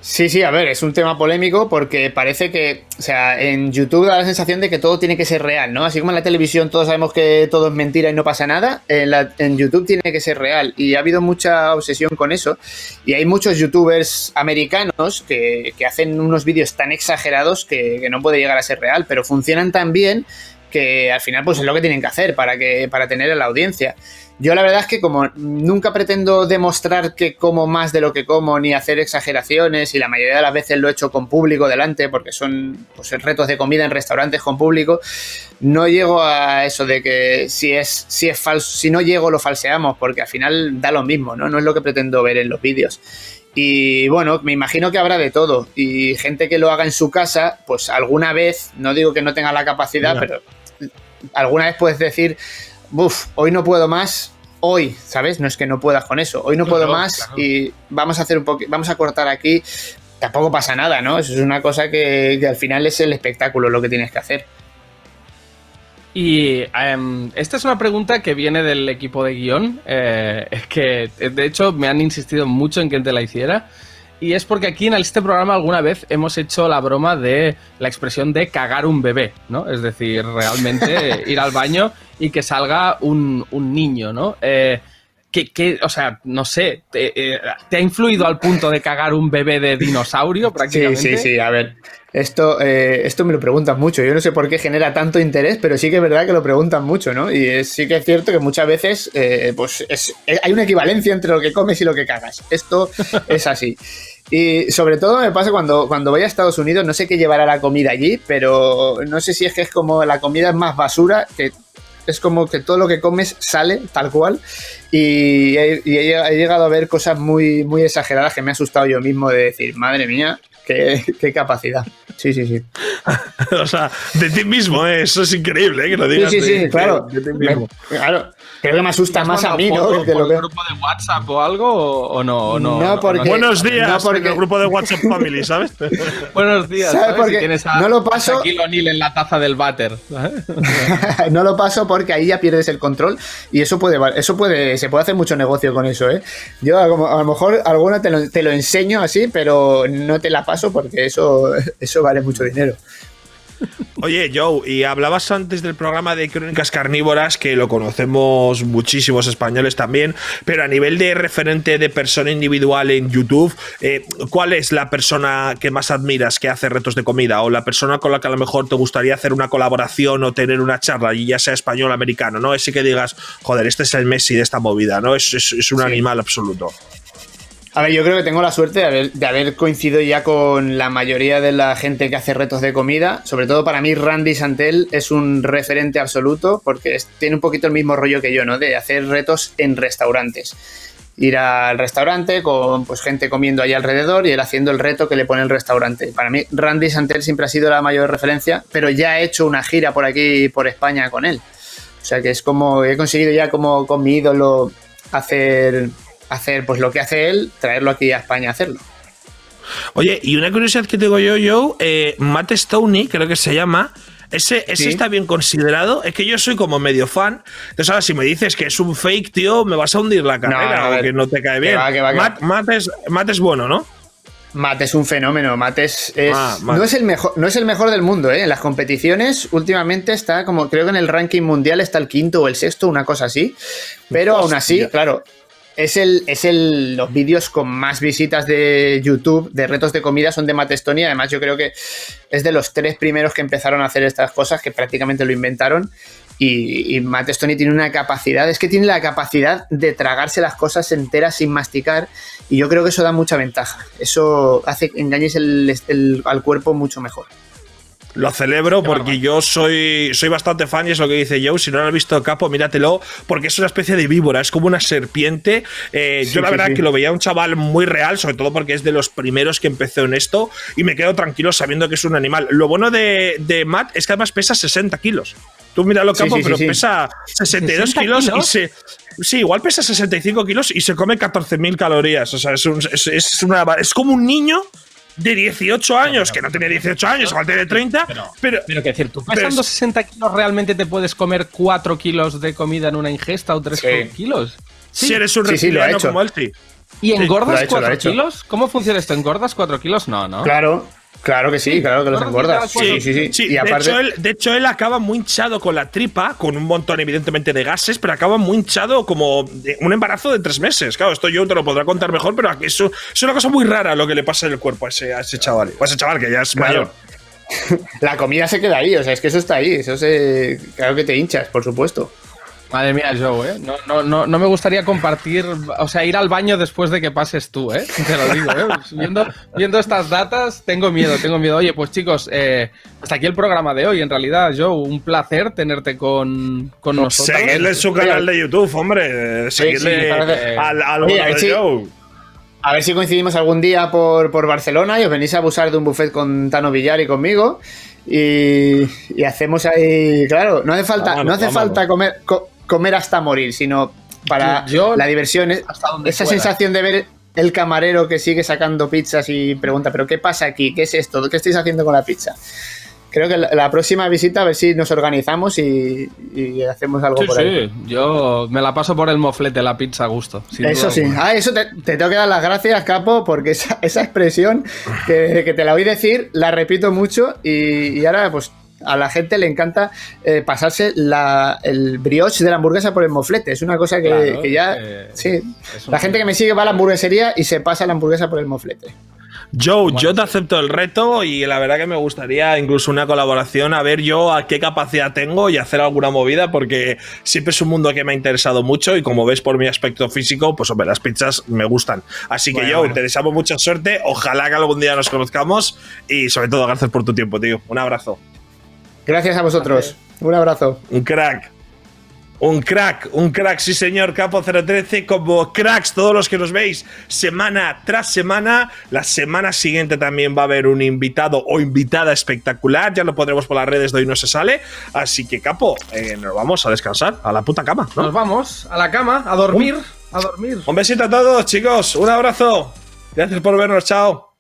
Sí, sí, a ver, es un tema polémico porque parece que, o sea, en YouTube da la sensación de que todo tiene que ser real, ¿no? Así como en la televisión todos sabemos que todo es mentira y no pasa nada, en, YouTube tiene que ser real y ha habido mucha obsesión con eso y hay muchos youtubers americanos que, hacen unos vídeos tan exagerados que, que no puede llegar a ser real, pero funcionan tan bien que al final pues es lo que tienen que hacer para, que, para tener a la audiencia. Yo la verdad es que como nunca pretendo demostrar que como más de lo que como ni hacer exageraciones y la mayoría de las veces lo he hecho con público delante porque son pues, retos de comida en restaurantes con público, no llego a eso de que si es, si es falso, si no llego lo falseamos porque al final da lo mismo, ¿no? No es lo que pretendo ver en los vídeos. Y bueno, me imagino que habrá de todo. Y gente que lo haga en su casa, pues alguna vez, no digo que no tenga la capacidad, pero alguna vez puedes decir, uff, hoy no puedo más, hoy, ¿sabes? No es que no puedas con eso. Hoy no puedo más y vamos a hacer un poco, vamos a cortar aquí. Tampoco pasa nada, ¿no? Eso es una cosa que, que al final es el espectáculo lo que tienes que hacer. Y em, esta es una pregunta que viene del equipo de guion. eh, es que, de hecho, me han insistido mucho en que te la hiciera. Y es porque aquí en este programa alguna vez hemos hecho la broma de la expresión de cagar un bebé, ¿no? Es decir, realmente ir al baño y que salga un, un niño, ¿no? Eh, ¿qué- qué- o sea, no sé, te, eh, ¿te ha influido al punto de cagar un bebé de dinosaurio Sí, prácticamente? sí, sí, a ver. Esto, eh, esto me lo preguntan mucho. Yo no sé por qué genera tanto interés, pero sí que es verdad que lo preguntan mucho, ¿no? Y es- sí que es cierto que muchas veces eh, pues es- hay una equivalencia entre lo que comes y lo que cagas. Esto es así. Y sobre todo me pasa cuando, cuando voy a Estados Unidos, no sé qué llevará la comida allí, pero no sé si es que es como la comida es más basura, que es como que todo lo que comes sale tal cual. Y he, he- he llegado a ver cosas muy, muy exageradas que me ha asustado yo mismo de decir, madre mía, qué, qué capacidad. Sí, sí, sí. o sea, de ti mismo, ¿eh? eso es increíble, ¿eh? que lo Sí, digas. sí, de- sí, claro. de ti mismo. Me- claro. Creo que me asusta ¿Has más a mí, ¿no? lo por que- el grupo de WhatsApp o algo o, o no? o no, No, porque- Buenos días, no, porque- en el grupo de WhatsApp Family, ¿sabes? Buenos días, ¿Sabes ¿sabes? por Si qué? tienes a, No lo paso- Shaquille O'Neal en la taza del váter. no lo paso porque ahí ya pierdes el control y eso puede, eso puede, se puede hacer mucho negocio con eso, ¿eh? Yo a, a lo mejor alguna te lo, te lo enseño así, pero no te la paso porque eso, eso vale mucho dinero. Oye, Joe, y hablabas antes del programa de Crónicas Carnívoras, que lo conocemos muchísimos españoles también, pero a nivel de referente de persona individual en YouTube, eh, ¿cuál es la persona que más admiras que hace retos de comida? O la persona con la que a lo mejor te gustaría hacer una colaboración o tener una charla, y ya sea español o americano, ¿no? Ese que digas, joder, este es el Messi de esta movida, ¿no? Es, es- es un animal absoluto. A ver, yo creo que tengo la suerte de haber, de coincidido ya con la mayoría de la gente que hace retos de comida. Sobre todo para mí, Randy Santel es un referente absoluto porque tiene un poquito el mismo rollo que yo, ¿no? De hacer retos en restaurantes. Ir al restaurante con pues, gente comiendo ahí alrededor y él haciendo el reto que le pone el restaurante. Para mí, Randy Santel siempre ha sido la mayor referencia, pero ya ha hecho una gira por aquí, por España con él. O sea que es como, he conseguido ya como con mi ídolo hacer, hacer pues lo que hace él, traerlo aquí a España a hacerlo. Oye, y una curiosidad que tengo yo, Joe, eh, Matt Stoney, creo que se llama. Ese, ese Sí. está bien considerado. Es que yo soy como medio fan. Entonces, ahora si me dices que es un fake, tío, me vas a hundir la carrera no, o que no te cae Que bien. va, que va, que Matt, va. Matt es, Matt es bueno, ¿no? Matt es un fenómeno, Matt es, es- Ah, Matt. no es el mejor, no es el mejor del mundo, ¿eh? En las competiciones últimamente está como creo que en el ranking mundial está el quinto o el sexto, una cosa así. Pero aún así, claro, es el es el los vídeos con más visitas de YouTube de retos de comida son de y además yo creo que es de los tres primeros que empezaron a hacer estas cosas que prácticamente lo inventaron. Y, y Matt Stoney tiene una capacidad, es que tiene la capacidad de tragarse las cosas enteras sin masticar y yo creo que eso da mucha ventaja. Eso hace que engañes el- al cuerpo mucho mejor. Lo celebro porque yo soy, soy bastante fan y es lo que dice Joe. Si no lo has visto Capo, míratelo porque es una especie de víbora, es como una serpiente. Eh, Sí, yo la sí, verdad sí. que lo veía un chaval muy real, sobre todo porque es de los primeros que empezó en esto y me quedo tranquilo sabiendo que es un animal. Lo bueno de, de Matt es que además pesa 60 kilos. Tú míralo, Capo, sí, sí, pero sí. pesa 62 ¿60 kilos, kilos? y se. Sí, igual pesa 65 kilos y se come 14.000 calorías. O sea, es, un- es, es una, es como un niño de 18 años, que no tiene 18 años, igual tiene 30, pero, Pero quiero decir, tú Pero pesando es- 60 kilos realmente te puedes comer 4 kilos de comida en una ingesta o 3 Sí. kilos. si eres un Sí, sí, reptiliano hecho. como él, sí. ¿Y engordas hecho, lo ha 4 hecho. kilos? ¿Cómo funciona esto? ¿Engordas 4 kilos? No, ¿no? Claro, claro que sí, claro que los engordas. Sí, sí, sí. Sí, y de, aparte, hecho, él, de hecho, él acaba muy hinchado con la tripa, con un montón, evidentemente, de gases, pero acaba muy hinchado como de un embarazo de tres meses. Claro, esto yo te lo podrá contar mejor, pero aquí eso, es una cosa muy rara lo que le pasa en el cuerpo a ese, a ese chaval. O a ese chaval que ya es Claro. mayor. la comida se queda ahí, o sea, es que eso está ahí, eso se, claro que te hinchas, por supuesto. Madre mía, Joe, ¿eh? No, no, no, no me gustaría compartir, o sea, ir al baño después de que pases tú, ¿eh? Te lo digo, ¿eh? Viendo, viendo estas datas, tengo miedo, tengo miedo. Oye, pues chicos, eh, hasta aquí el programa de hoy. En realidad, Joe, un placer tenerte con, con nosotros. Seguidle en su canal de YouTube, hombre. Parece- al, al a ver de si- Joe. A ver si coincidimos algún día por, por Barcelona y os venís a abusar de un buffet con Tano Villar y conmigo. Y, y hacemos ahí. Claro, no hace falta, Vámonos, no hace vámonos. falta comer, co- comer hasta morir, sino para Yo- la diversión. es- hasta donde Esa pueda. sensación de ver el camarero que sigue sacando pizzas y pregunta, ¿pero qué pasa aquí? ¿Qué es esto? ¿Qué estáis haciendo con la pizza? Creo que la, la próxima visita a ver si nos organizamos y, y hacemos algo Sí, por ahí. sí, yo me la paso por el moflete, la pizza a gusto. Eso sí. alguna. Ah, eso te, te tengo que dar las gracias, Capo, porque esa, esa expresión que, que te la oí decir, la repito mucho y, y ahora pues a la gente le encanta eh, pasarse la- el brioche de la hamburguesa por el moflete. Es una cosa que, Claro, que ya... eh, sí. La gente que me sigue va a la hamburguesería y se pasa la hamburguesa por el moflete. Joe, yo te acepto el reto y la verdad que me gustaría incluso una colaboración a ver yo a qué capacidad tengo y hacer alguna movida porque siempre es un mundo que me ha interesado mucho y como ves por mi aspecto físico, pues hombre, las pizzas me gustan. Así que Bueno, yo bueno. te deseamos mucha suerte, ojalá que algún día nos conozcamos y sobre todo gracias por tu tiempo, tío. Un abrazo. Gracias a vosotros. Un abrazo. Un crack. Un crack, un crack, sí señor, Capo 013, como cracks, todos los que nos veis semana tras semana. La semana siguiente también va a haber un invitado o invitada espectacular, ya lo pondremos por las redes de hoy no se sale. Así que, Capo, eh, nos vamos a descansar, a la puta cama, ¿no? Nos vamos a la cama, a dormir, a dormir. Un besito a todos, chicos, un abrazo. Gracias por vernos, chao.